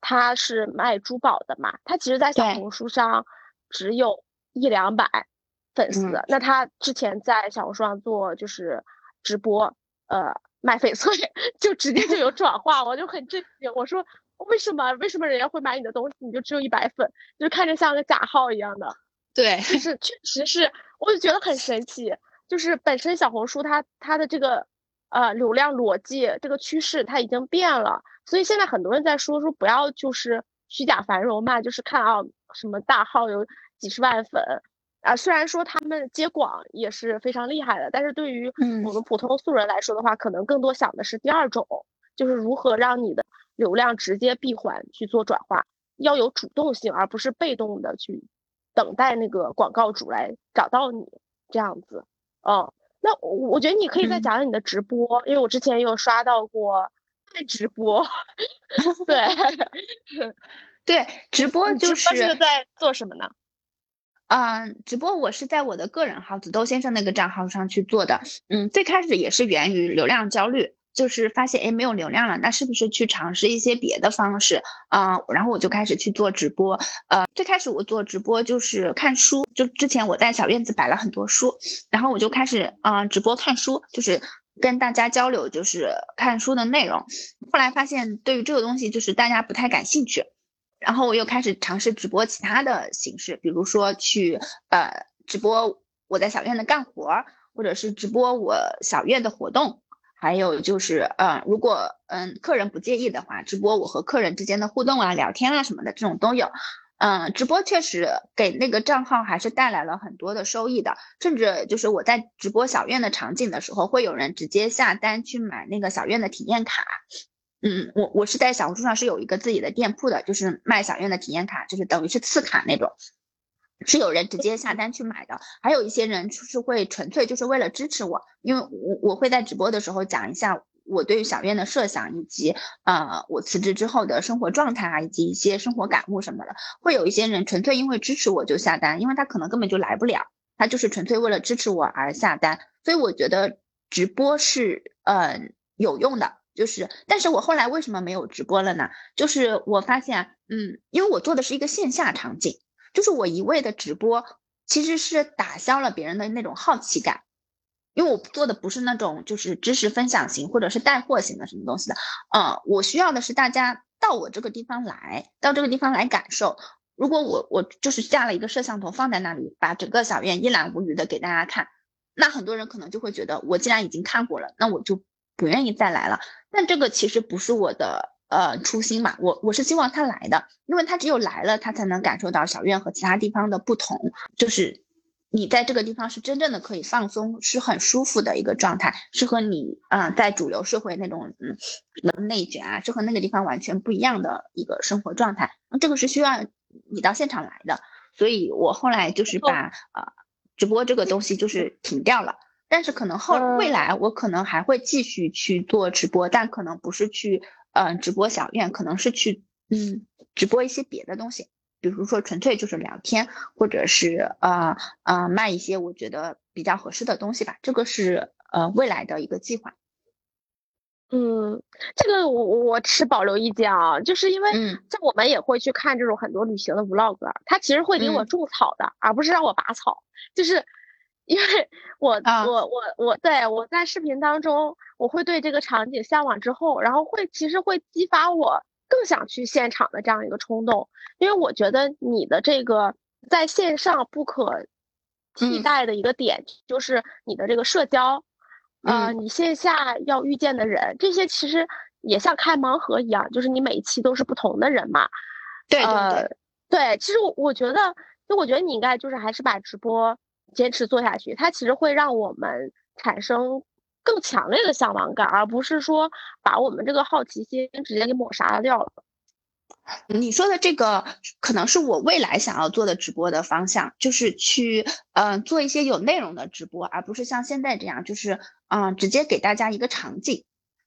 他是卖珠宝的嘛，他其实在小红书上只有一两百粉丝，那他之前在小红书上做就是直播，呃，卖翡翠，就直接就有转化，我就很震惊，我说。为什么？为什么人家会买你的东西？你就只有一百粉，就看着像个假号一样的。对，就是确实是，我就觉得很神奇。就是本身小红书它它的这个呃流量逻辑这个趋势它已经变了，所以现在很多人在说说不要就是虚假繁荣嘛，就是看啊什么大号有几十万粉啊，虽然说他们接广也是非常厉害的，但是对于我们普通素人来说的话，可能更多想的是第二种，就是如何让你的。流量直接闭环去做转化，要有主动性，而不是被动的去等待那个广告主来找到你这样子。嗯，那我我觉得你可以再讲讲你的直播，因为我之前有刷到过在直播。对，对，直播就是在做什么呢？嗯，直播我是在我的个人号子豆先生那个账号上去做的。嗯，最开始也是源于流量焦虑。就是发现哎没有流量了，那是不是去尝试一些别的方式啊？然后我就开始去做直播。呃，最开始我做直播就是看书，就之前我在小院子摆了很多书，然后我就开始嗯直播看书，就是跟大家交流，就是看书的内容。后来发现对于这个东西就是大家不太感兴趣，然后我又开始尝试直播其他的形式，比如说去呃直播我在小院的干活，或者是直播我小院的活动，还有就是呃如果嗯客人不介意的话，直播我和客人之间的互动啊、聊天啊什么的这种都有。嗯，直播确实给那个账号还是带来了很多的收益的，甚至就是我在直播小院的场景的时候，会有人直接下单去买那个小院的体验卡。嗯，我我是在小红书上是有一个自己的店铺的，就是卖小院的体验卡，就是等于是次卡那种，是有人直接下单去买的。还有一些人就是会纯粹就是为了支持我，因为我我会在直播的时候讲一下我对于小院的设想，以及呃我辞职之后的生活状态啊，以及一些生活感悟什么的。会有一些人纯粹因为支持我就下单，因为他可能根本就来不了，他就是纯粹为了支持我而下单。所以我觉得直播是嗯有用的。就是，但是我后来为什么没有直播了呢？就是我发现，嗯，因为我做的是一个线下场景，就是我一味的直播，其实是打消了别人的那种好奇感，因为我做的不是那种就是知识分享型或者是带货型的什么东西的，嗯，我需要的是大家到我这个地方来，到这个地方来感受。如果我我就是架了一个摄像头放在那里，把整个小院一览无余的给大家看，那很多人可能就会觉得，我既然已经看过了，那我就。不愿意再来了，但这个其实不是我的呃初心嘛，我我是希望他来的，因为他只有来了，他才能感受到小院和其他地方的不同，就是你在这个地方是真正的可以放松，是很舒服的一个状态，是和你啊在主流社会那种嗯内卷啊，是和那个地方完全不一样的一个生活状态，这个是需要你到现场来的，所以我后来就是把呃直播这个东西就是停掉了。但是可能后未来我可能还会继续去做直播，但可能不是去嗯直播小院，可能是去嗯直播一些别的东西，比如说纯粹就是聊天，或者是呃呃卖一些我觉得比较合适的东西吧。这个是呃未来的一个计划。嗯，这个我我持保留意见啊，就是因为在我们也会去看这种很多旅行的 vlog，他其实会给我种草的，而不是让我拔草，就是。因为我我我我对我在视频当中，我会对这个场景向往之后，然后会其实会激发我更想去现场的这样一个冲动。因为我觉得你的这个在线上不可替代的一个点，就是你的这个社交，呃，你线下要遇见的人，这些其实也像开盲盒一样，就是你每一期都是不同的人嘛。对对对，对，其实我我觉得，就我觉得你应该就是还是把直播。坚持做下去，它其实会让我们产生更强烈的向往感，而不是说把我们这个好奇心直接给抹杀掉了。你说的这个可能是我未来想要做的直播的方向，就是去嗯做一些有内容的直播，而不是像现在这样，就是嗯直接给大家一个场景。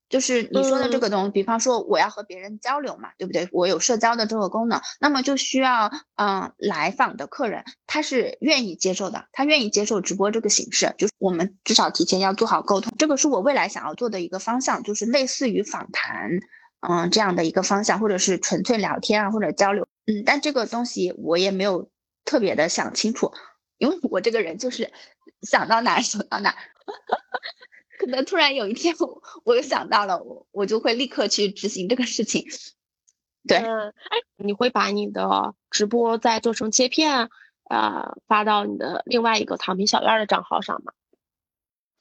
就是你说的这个东西，比方说我要和别人交流嘛，对不对？我有社交的这个功能，那么就需要，嗯，来访的客人他是愿意接受的，他愿意接受直播这个形式，就是我们至少提前要做好沟通，这个是我未来想要做的一个方向，就是类似于访谈，嗯，这样的一个方向，或者是纯粹聊天啊，或者交流，嗯，但这个东西我也没有特别的想清楚，因为我这个人就是想到哪说到哪。可能突然有一天，我我又想到了，我我就会立刻去执行这个事情。对，哎，你会把你的直播再做成切片，呃，发到你的另外一个躺平小院的账号上吗？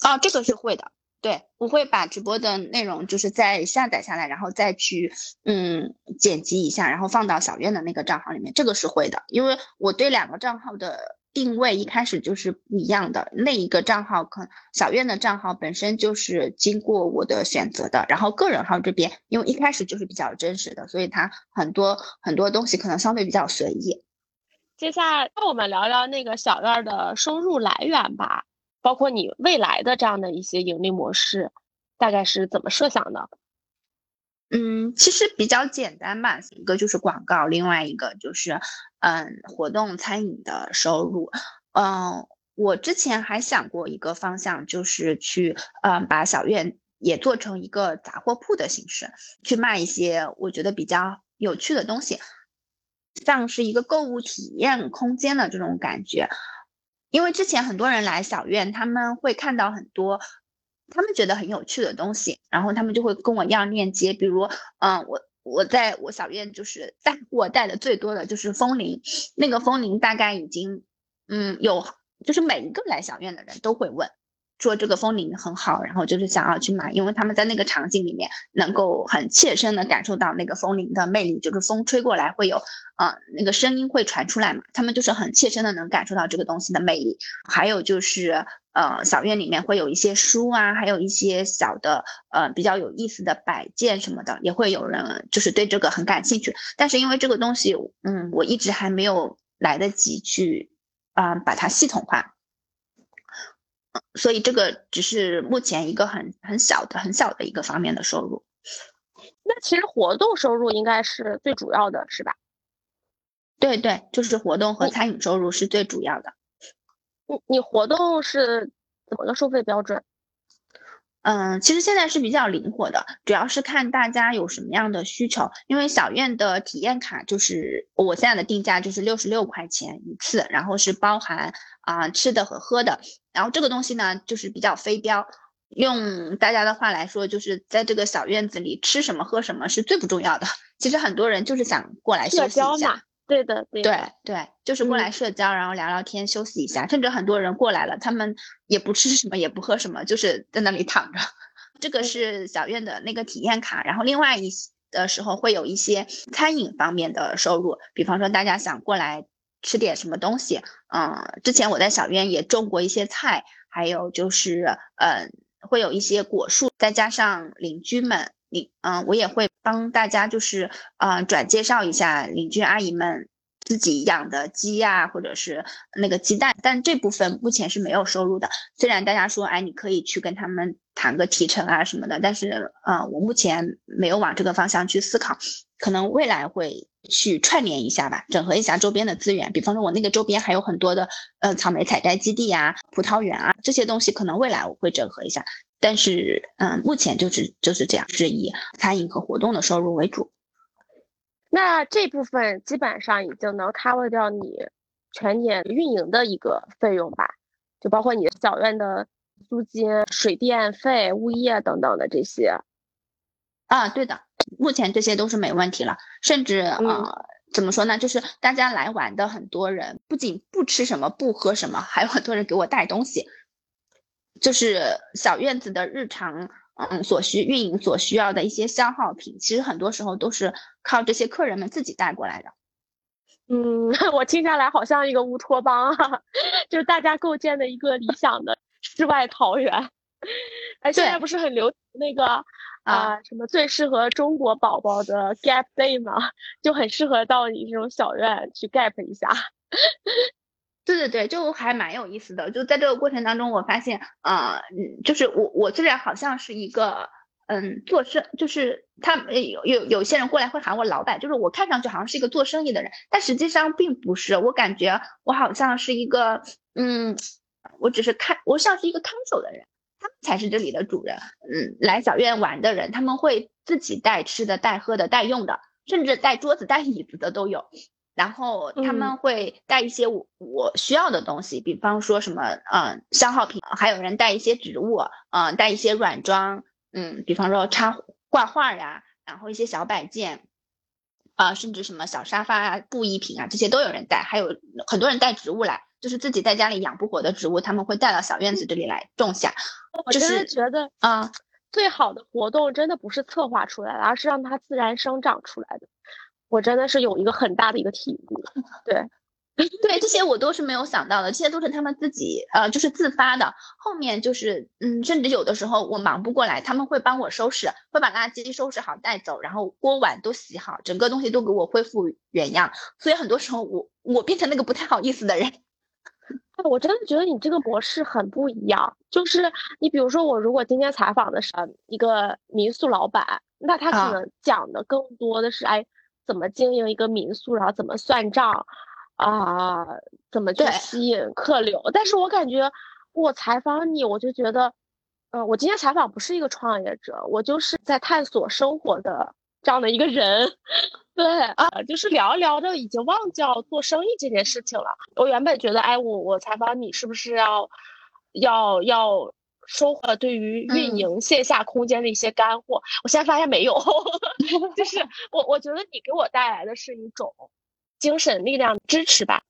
哦，这个是会的。对，我会把直播的内容就是再下载下来，然后再去嗯剪辑一下，然后放到小院的那个账号里面。这个是会的，因为我对两个账号的。定位一开始就是不一样的，那一个账号可小院的账号本身就是经过我的选择的，然后个人号这边因为一开始就是比较真实的，所以它很多很多东西可能相对比较随意。接下来，那我们聊聊那个小院的收入来源吧，包括你未来的这样的一些盈利模式，大概是怎么设想的？嗯，其实比较简单吧，一个就是广告，另外一个就是，嗯，活动餐饮的收入。嗯，我之前还想过一个方向，就是去，嗯，把小院也做成一个杂货铺的形式，去卖一些我觉得比较有趣的东西，像是一个购物体验空间的这种感觉。因为之前很多人来小院，他们会看到很多。他们觉得很有趣的东西，然后他们就会跟我要链接。比如，嗯，我我在我小院就是带货带的最多的就是风铃，那个风铃大概已经嗯有，就是每一个来小院的人都会问。说这个风铃很好，然后就是想要去买，因为他们在那个场景里面能够很切身的感受到那个风铃的魅力，就是风吹过来会有，呃，那个声音会传出来嘛，他们就是很切身的能感受到这个东西的魅力。还有就是，呃，小院里面会有一些书啊，还有一些小的，呃，比较有意思的摆件什么的，也会有人就是对这个很感兴趣。但是因为这个东西，嗯，我一直还没有来得及去，啊，把它系统化。所以这个只是目前一个很很小的、很小的一个方面的收入。那其实活动收入应该是最主要的，是吧？对对，就是活动和餐饮收入是最主要的。你你活动是怎么个收费标准？嗯，其实现在是比较灵活的，主要是看大家有什么样的需求。因为小院的体验卡就是我现在的定价就是六十六块钱一次，然后是包含啊吃的和喝的。然后这个东西呢，就是比较非标。用大家的话来说，就是在这个小院子里吃什么喝什么是最不重要的。其实很多人就是想过来休息一下。对的，对对，就是过来社交，然后聊聊天，休息一下。甚至很多人过来了，他们也不吃什么，也不喝什么，就是在那里躺着。这个是小院的那个体验卡。然后另外一的时候会有一些餐饮方面的收入，比方说大家想过来吃点什么东西，嗯，之前我在小院也种过一些菜，还有就是嗯，会有一些果树，再加上邻居们。你嗯，我也会帮大家，就是嗯转介绍一下邻居阿姨们自己养的鸡呀，或者是那个鸡蛋，但这部分目前是没有收入的。虽然大家说，哎，你可以去跟他们谈个提成啊什么的，但是嗯，我目前没有往这个方向去思考，可能未来会去串联一下吧，整合一下周边的资源。比方说，我那个周边还有很多的呃草莓采摘基地啊、葡萄园啊这些东西，可能未来我会整合一下。但是，嗯，目前就是就是这样，是以餐饮和活动的收入为主。那这部分基本上已经能 cover 掉你全年运营的一个费用吧？就包括你小院的租金、水电费、物业等等的这些。啊，对的，目前这些都是没问题了。甚至，呃，怎么说呢？就是大家来玩的很多人，不仅不吃什么、不喝什么，还有很多人给我带东西。就是小院子的日常，嗯，所需运营所需要的一些消耗品，其实很多时候都是靠这些客人们自己带过来的。嗯，我听下来好像一个乌托邦啊，就是大家构建的一个理想的世外桃源。哎，现在不是很流行那个啊，什么最适合中国宝宝的 Gap Day 吗？就很适合到你这种小院去 Gap 一下。对对对，就还蛮有意思的。就在这个过程当中，我发现，呃，就是我我虽然好像是一个，嗯，做生，就是他有有有些人过来会喊我老板，就是我看上去好像是一个做生意的人，但实际上并不是。我感觉我好像是一个，嗯，我只是看，我像是一个看守的人，他们才是这里的主人。嗯，来小院玩的人，他们会自己带吃的、带喝的、带用的，甚至带桌子、带椅子的都有。然后他们会带一些我我需要的东西，比方说什么，嗯，消耗品，还有人带一些植物，嗯，带一些软装，嗯，比方说插挂画呀，然后一些小摆件，啊，甚至什么小沙发啊、布艺品啊，这些都有人带，还有很多人带植物来，就是自己在家里养不活的植物，他们会带到小院子这里来种下。我真的觉得，啊，最好的活动真的不是策划出来的，而是让它自然生长出来的。我真的是有一个很大的一个体悟，对，对，这些我都是没有想到的，这些都是他们自己，呃，就是自发的。后面就是，嗯，甚至有的时候我忙不过来，他们会帮我收拾，会把垃圾收拾好带走，然后锅碗都洗好，整个东西都给我恢复原样。所以很多时候我我变成那个不太好意思的人。我真的觉得你这个模式很不一样，就是你比如说我如果今天采访的是一个民宿老板，那他可能讲的更多的是哎。怎么经营一个民宿，然后怎么算账，啊，怎么去吸引客流？但是我感觉我采访你，我就觉得，呃，我今天采访不是一个创业者，我就是在探索生活的这样的一个人。对啊，就是聊着聊着已经忘掉做生意这件事情了。我原本觉得，哎，我我采访你是不是要，要要收获对于运营线下空间的一些干货。我现在发现没有，就是 我我觉得你给我带来的是一种精神力量支持吧。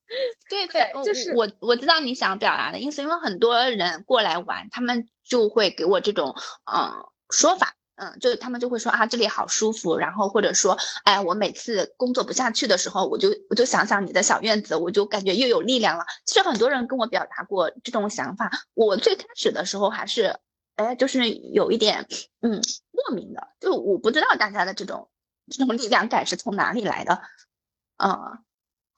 对对，就是我我知道你想表达的意思，因为很多人过来玩，他们就会给我这种嗯说法。嗯，就他们就会说啊，这里好舒服，然后或者说，哎，我每次工作不下去的时候，我就我就想想你的小院子，我就感觉又有力量了。其实很多人跟我表达过这种想法，我最开始的时候还是，哎，就是有一点，嗯，莫名的，就我不知道大家的这种这种力量感是从哪里来的，嗯，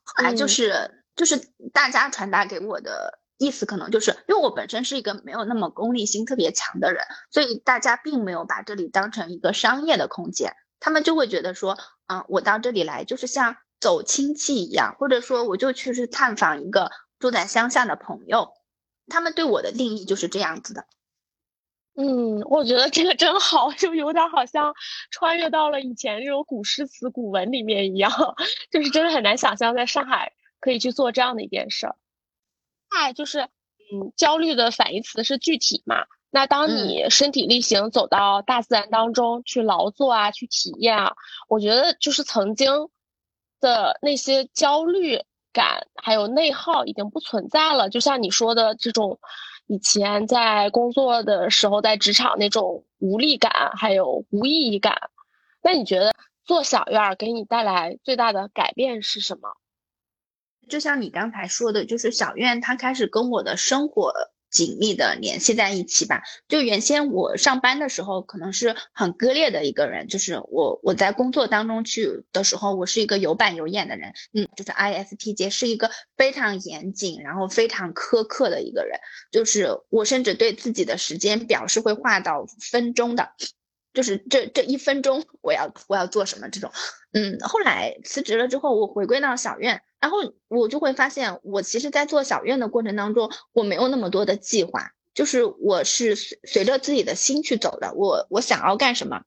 后来就是就是大家传达给我的。意思可能就是因为我本身是一个没有那么功利心特别强的人，所以大家并没有把这里当成一个商业的空间，他们就会觉得说，啊，我到这里来就是像走亲戚一样，或者说我就去是探访一个住在乡下的朋友，他们对我的定义就是这样子的。嗯，我觉得这个真好，就有点好像穿越到了以前这种古诗词古文里面一样，就是真的很难想象在上海可以去做这样的一件事儿。爱就是，嗯，焦虑的反义词是具体嘛？那当你身体力行走到大自然当中去劳作啊，去体验啊，我觉得就是曾经的那些焦虑感还有内耗已经不存在了。就像你说的这种，以前在工作的时候在职场那种无力感还有无意义感，那你觉得做小院给你带来最大的改变是什么？就像你刚才说的，就是小院它开始跟我的生活紧密的联系在一起吧。就原先我上班的时候，可能是很割裂的一个人，就是我我在工作当中去的时候，我是一个有板有眼的人，嗯，就是 ISTJ 是一个非常严谨，然后非常苛刻的一个人，就是我甚至对自己的时间表是会画到分钟的。就是这这一分钟，我要我要做什么这种，嗯，后来辞职了之后，我回归到小院，然后我就会发现，我其实，在做小院的过程当中，我没有那么多的计划，就是我是随随着自己的心去走的。我我想要干什么，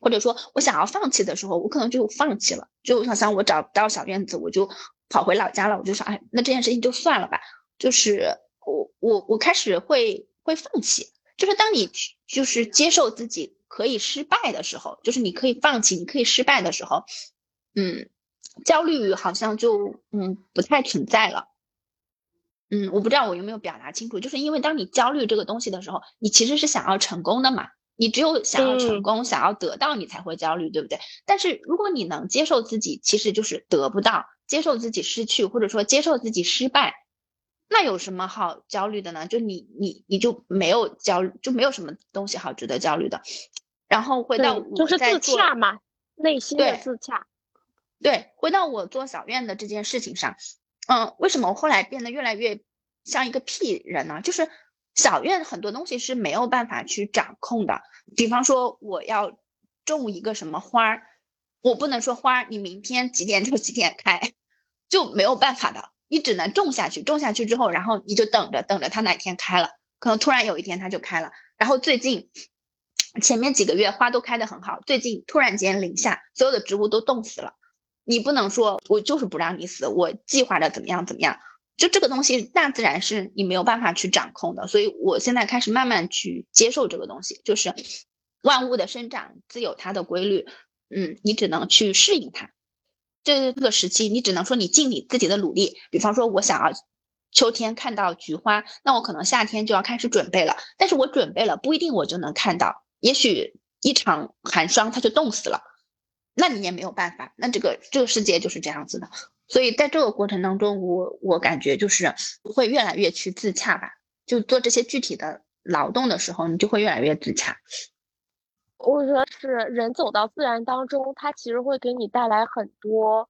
或者说我想要放弃的时候，我可能就放弃了。就好像我找不到小院子，我就跑回老家了。我就说，哎，那这件事情就算了吧。就是我我我开始会会放弃，就是当你就是接受自己。可以失败的时候，就是你可以放弃，你可以失败的时候，嗯，焦虑好像就嗯不太存在了。嗯，我不知道我有没有表达清楚，就是因为当你焦虑这个东西的时候，你其实是想要成功的嘛，你只有想要成功，想要得到，你才会焦虑，对不对？但是如果你能接受自己，其实就是得不到，接受自己失去，或者说接受自己失败。那有什么好焦虑的呢？就你你你就没有焦虑，就没有什么东西好值得焦虑的。然后回到就是自洽嘛，内心的自洽。对，回到我做小院的这件事情上，嗯，为什么我后来变得越来越像一个屁人呢？就是小院很多东西是没有办法去掌控的。比方说我要种一个什么花儿，我不能说花儿你明天几点就几点开，就没有办法的。你只能种下去，种下去之后，然后你就等着，等着它哪天开了，可能突然有一天它就开了。然后最近前面几个月花都开得很好，最近突然间零下，所有的植物都冻死了。你不能说我就是不让你死，我计划着怎么样怎么样。就这个东西，大自然是你没有办法去掌控的，所以我现在开始慢慢去接受这个东西，就是万物的生长自有它的规律，嗯，你只能去适应它。这这个时期，你只能说你尽你自己的努力。比方说，我想要秋天看到菊花，那我可能夏天就要开始准备了。但是我准备了，不一定我就能看到。也许一场寒霜，它就冻死了，那你也没有办法。那这个这个世界就是这样子的。所以在这个过程当中，我我感觉就是会越来越去自洽吧。就做这些具体的劳动的时候，你就会越来越自洽。我觉得是人走到自然当中，它其实会给你带来很多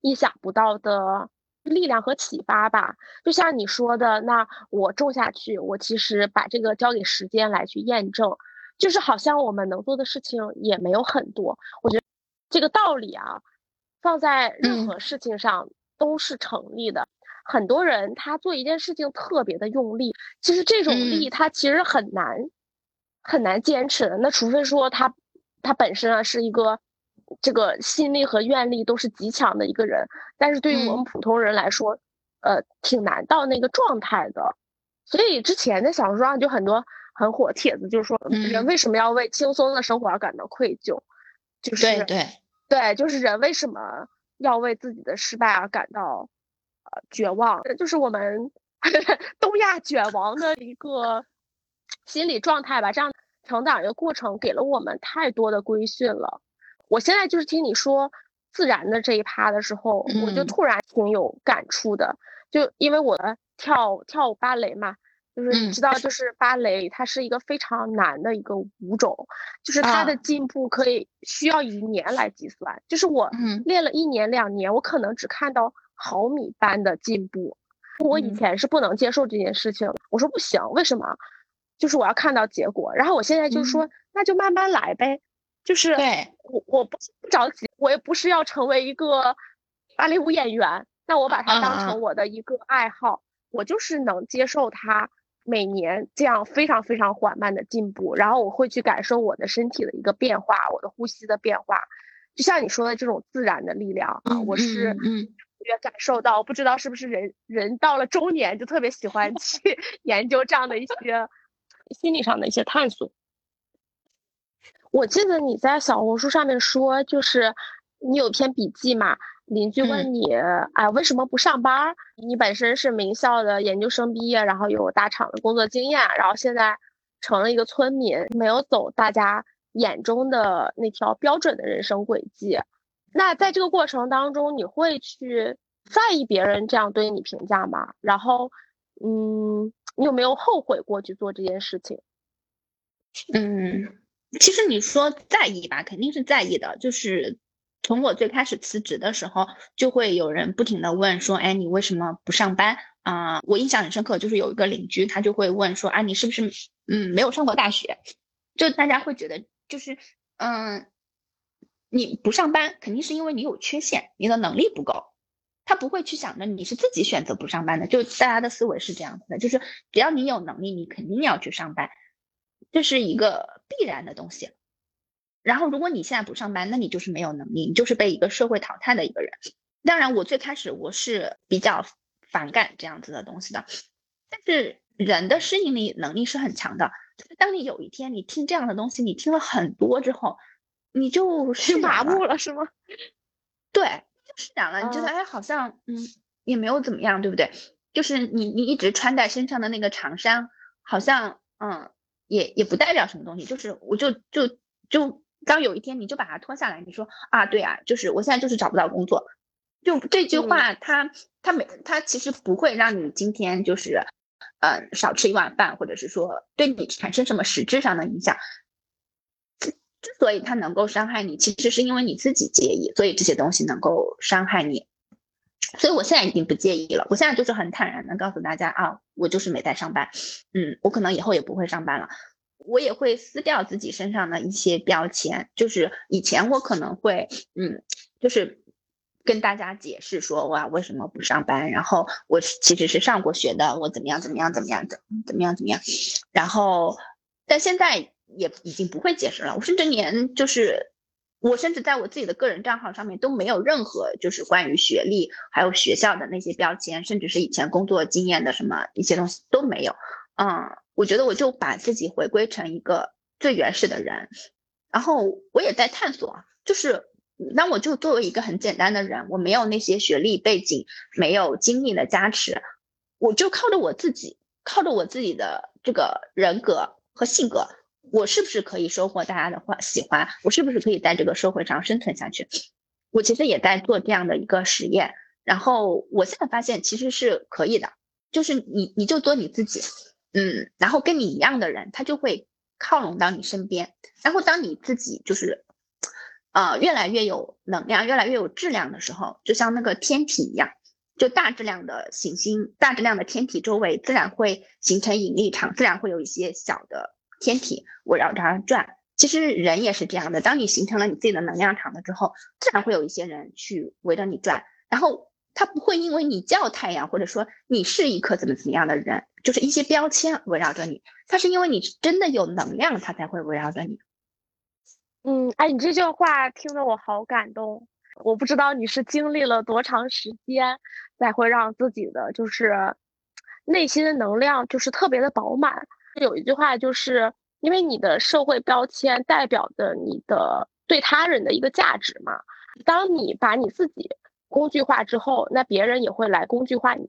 意想不到的力量和启发吧。就像你说的，那我种下去，我其实把这个交给时间来去验证，就是好像我们能做的事情也没有很多。我觉得这个道理啊，放在任何事情上都是成立的。很多人他做一件事情特别的用力，其实这种力他其实很难。很难坚持的，那除非说他，他本身啊是一个，这个心力和愿力都是极强的一个人，但是对于我们普通人来说，呃，挺难到那个状态的。所以之前在小说上就很多很火帖子，就是说人为什么要为轻松的生活而感到愧疚？就是对对对，就是人为什么要为自己的失败而感到呃绝望？就是我们 东亚卷王的一个心理状态吧。这样成长一个过程给了我们太多的规训了。我现在就是听你说自然的这一趴的时候，我就突然挺有感触的。就因为我跳跳芭蕾嘛。就是你知道，就是芭蕾，它是一个非常难的一个舞种，就是它的进步可以需要以年来计算。就是我练了一年两年，我可能只看到毫米般的进步。我以前是不能接受这件事情，我说不行，为什么？就是我要看到结果。然后我现在就说，那就慢慢来呗。就是我我不不着急，我也不是要成为一个芭蕾舞演员，那我把它当成我的一个爱好，我就是能接受它。每年这样非常非常缓慢的进步，然后我会去感受我的身体的一个变化，我的呼吸的变化，就像你说的这种自然的力量啊，我是嗯也感受到，不知道是不是人人到了中年就特别喜欢去 研究这样的一些心理上的一些探索。我记得你在小红书上面说，就是你有篇笔记嘛。邻居问你，哎，为什么不上班？你本身是名校的研究生毕业，然后有大厂的工作经验，然后现在成了一个村民，没有走大家眼中的那条标准的人生轨迹。那在这个过程当中，你会去在意别人这样对你评价吗？然后，嗯，你有没有后悔过去做这件事情？嗯，其实你说在意吧，肯定是在意的，就是。从我最开始辞职的时候，就会有人不停的问说：“哎，你为什么不上班啊？”我印象很深刻，就是有一个邻居，他就会问说：“啊，你是不是嗯没有上过大学？”就大家会觉得就是嗯，你不上班肯定是因为你有缺陷，你的能力不够。他不会去想着你是自己选择不上班的，就大家的思维是这样子的，就是只要你有能力，你肯定要去上班，这是一个必然的东西。然后，如果你现在不上班，那你就是没有能力，你就是被一个社会淘汰的一个人。当然，我最开始我是比较反感这样子的东西的，但是人的适应力能力是很强的。当你有一天你听这样的东西，你听了很多之后，你就是麻木了，是吗？对，就是讲了，你觉得哎，好像嗯也没有怎么样，对不对？就是你你一直穿在身上的那个长衫，好像嗯也也不代表什么东西，就是我就就就。当有一天你就把它脱下来，你说啊，对啊，就是我现在就是找不到工作，就这句话，它它没它其实不会让你今天就是，呃，少吃一碗饭，或者是说对你产生什么实质上的影响。之之所以它能够伤害你，其实是因为你自己介意，所以这些东西能够伤害你。所以我现在已经不介意了，我现在就是很坦然的告诉大家啊，我就是没在上班，嗯，我可能以后也不会上班了。我也会撕掉自己身上的一些标签，就是以前我可能会，嗯，就是跟大家解释说，哇，为什么不上班？然后我其实是上过学的，我怎么样怎么样怎么样的，怎么样怎么样。然后，但现在也已经不会解释了。我甚至连就是，我甚至在我自己的个人账号上面都没有任何就是关于学历还有学校的那些标签，甚至是以前工作经验的什么一些东西都没有。嗯。我觉得我就把自己回归成一个最原始的人，然后我也在探索，就是那我就作为一个很简单的人，我没有那些学历背景，没有经历的加持，我就靠着我自己，靠着我自己的这个人格和性格，我是不是可以收获大家的欢喜欢？我是不是可以在这个社会上生存下去？我其实也在做这样的一个实验，然后我现在发现其实是可以的，就是你你就做你自己。嗯，然后跟你一样的人，他就会靠拢到你身边。然后当你自己就是，呃，越来越有能量，越来越有质量的时候，就像那个天体一样，就大质量的行星、大质量的天体周围，自然会形成引力场，自然会有一些小的天体围绕着它转。其实人也是这样的，当你形成了你自己的能量场了之后，自然会有一些人去围着你转，然后。他不会因为你叫太阳，或者说你是一颗怎么怎么样的人，就是一些标签围绕着你。他是因为你真的有能量，他才会围绕着你。嗯，哎，你这句话听得我好感动。我不知道你是经历了多长时间，才会让自己的就是内心的能量就是特别的饱满。有一句话，就是因为你的社会标签代表的你的对他人的一个价值嘛。当你把你自己工具化之后，那别人也会来工具化你，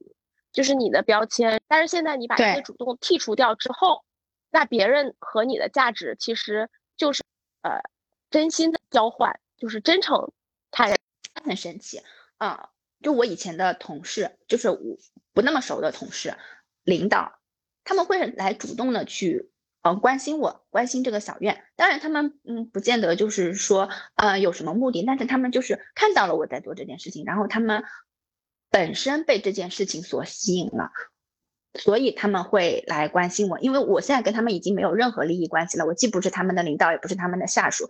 就是你的标签。但是现在你把这些主动剔除掉之后，那别人和你的价值其实就是呃真心的交换，就是真诚。他人很神奇啊！就我以前的同事，就是我不那么熟的同事、领导，他们会来主动的去关心我，关心这个小院。当然，他们嗯不见得就是说呃有什么目的，但是他们就是看到了我在做这件事情，然后他们本身被这件事情所吸引了，所以他们会来关心我。因为我现在跟他们已经没有任何利益关系了，我既不是他们的领导，也不是他们的下属。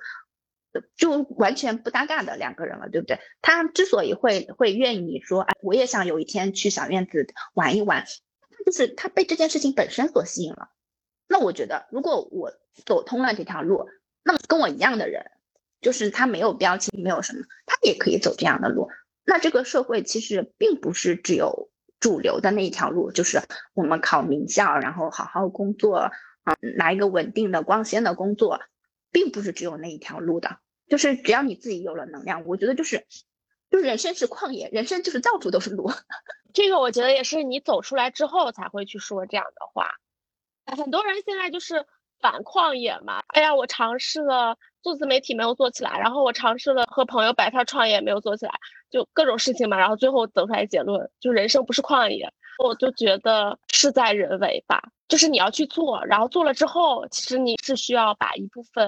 就完全不搭嘎的两个人了，对不对？他之所以会会愿意说，哎，我也想有一天去小院子玩一玩，就是他被这件事情本身所吸引了。那我觉得，如果我走通了这条路，那么跟我一样的人，就是他没有标签，没有什么，他也可以走这样的路。那这个社会其实并不是只有主流的那一条路，就是我们考名校，然后好好工作，嗯，拿一个稳定的、光鲜的工作。并不是只有那一条路的，就是只要你自己有了能量，我觉得就是，就人生是旷野，人生就是到处都是路。这个我觉得也是你走出来之后才会去说这样的话。很多人现在就是反旷野嘛，哎呀，我尝试了做自媒体没有做起来，然后我尝试了和朋友摆摊创业没有做起来，就各种事情嘛，然后最后得出来结论，就人生不是旷野。我就觉得事在人为吧。就是你要去做，然后做了之后，其实你是需要把一部分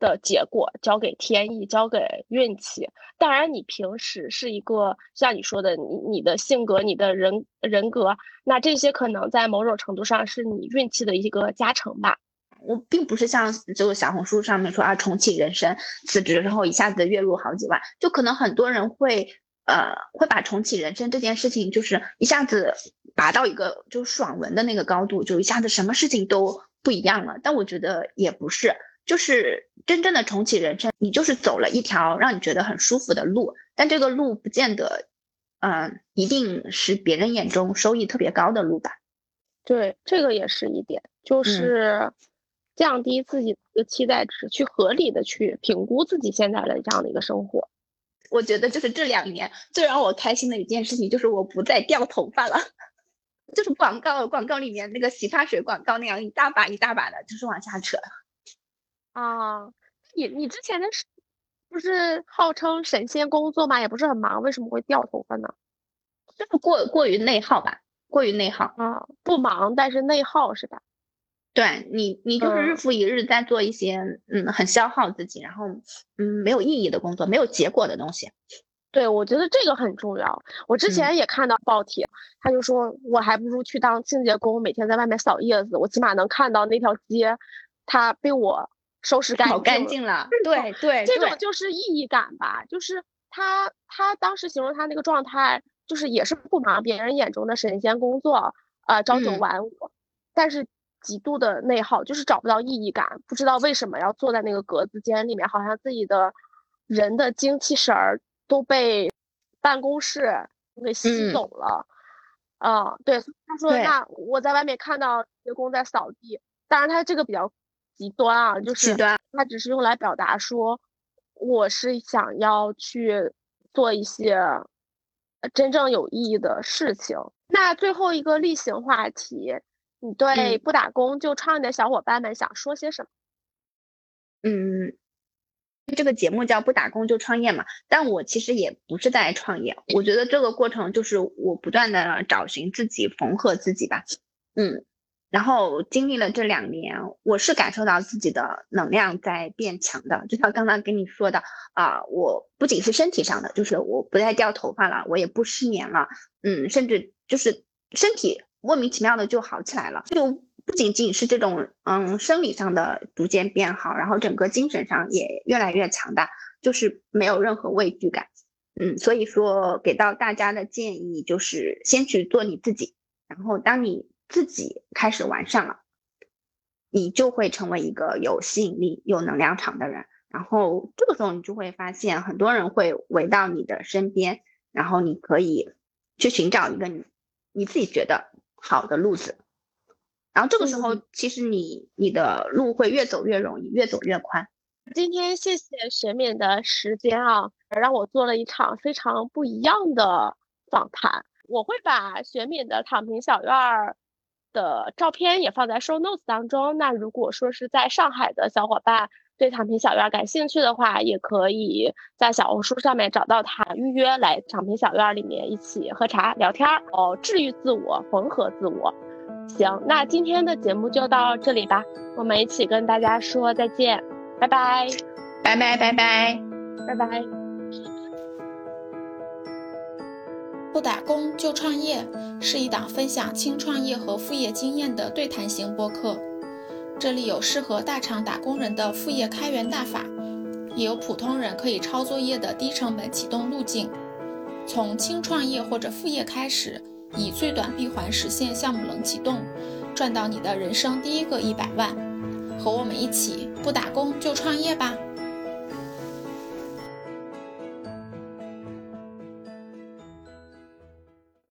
的结果交给天意，交给运气。当然，你平时是一个像你说的，你你的性格、你的人人格，那这些可能在某种程度上是你运气的一个加成吧。我并不是像就小红书上面说啊，重启人生，辞职之后一下子月入好几万，就可能很多人会呃会把重启人生这件事情就是一下子。达到一个就爽文的那个高度，就一下子什么事情都不一样了。但我觉得也不是，就是真正的重启人生，你就是走了一条让你觉得很舒服的路，但这个路不见得，嗯，一定是别人眼中收益特别高的路吧？对，这个也是一点，就是降低自己的期待值，去合理的去评估自己现在的这样的一个生活。我觉得就是这两年最让我开心的一件事情，就是我不再掉头发了。就是广告，广告里面那个洗发水广告那样一大把一大把的，就是往下扯。啊，你你之前的是不是号称神仙工作嘛？也不是很忙，为什么会掉头发呢？就是过过于内耗吧，过于内耗啊，不忙但是内耗是吧？对你，你就是日复一日在做一些嗯很消耗自己，然后嗯没有意义的工作，没有结果的东西。对，我觉得这个很重要。我之前也看到报帖，他就说我还不如去当清洁工，每天在外面扫叶子，我起码能看到那条街，它被我收拾干净，好干净了。对对，这种就是意义感吧。就是他他当时形容他那个状态，就是也是不忙，别人眼中的神仙工作，呃，朝九晚五，但是极度的内耗，就是找不到意义感，不知道为什么要坐在那个格子间里面，好像自己的人的精气神儿。都被办公室给吸走了，啊，对，他说那我在外面看到员工在扫地，当然他这个比较极端啊，就是它只是用来表达说我是想要去做一些真正有意义的事情。那最后一个例行话题，你对不打工就创业的小伙伴们想说些什么？嗯。这个节目叫不打工就创业嘛，但我其实也不是在创业，我觉得这个过程就是我不断的找寻自己，缝合自己吧，嗯，然后经历了这两年，我是感受到自己的能量在变强的，就像刚刚跟你说的啊，我不仅是身体上的，就是我不再掉头发了，我也不失眠了，嗯，甚至就是身体莫名其妙的就好起来了，就。不仅仅是这种嗯生理上的逐渐变好，然后整个精神上也越来越强大，就是没有任何畏惧感。嗯，所以说给到大家的建议就是先去做你自己，然后当你自己开始完善了，你就会成为一个有吸引力、有能量场的人。然后这个时候你就会发现很多人会围到你的身边，然后你可以去寻找一个你你自己觉得好的路子。然后这个时候，其实你你的路会越走越容易，越走越宽。今天谢谢雪敏的时间啊，让我做了一场非常不一样的访谈。我会把雪敏的躺平小院儿的照片也放在 show notes 当中。那如果说是在上海的小伙伴对躺平小院感兴趣的话，也可以在小红书上面找到他，预约来躺平小院里面一起喝茶聊天儿哦，治愈自我，缝合自我。行，那今天的节目就到这里吧，我们一起跟大家说再见，拜拜，拜拜拜拜拜拜。不打工就创业是一档分享轻创业和副业经验的对谈型播客，这里有适合大厂打工人的副业开源大法，也有普通人可以抄作业的低成本启动路径，从轻创业或者副业开始。以最短闭环实现项目冷启动，赚到你的人生第一个一百万，和我们一起不打工就创业吧。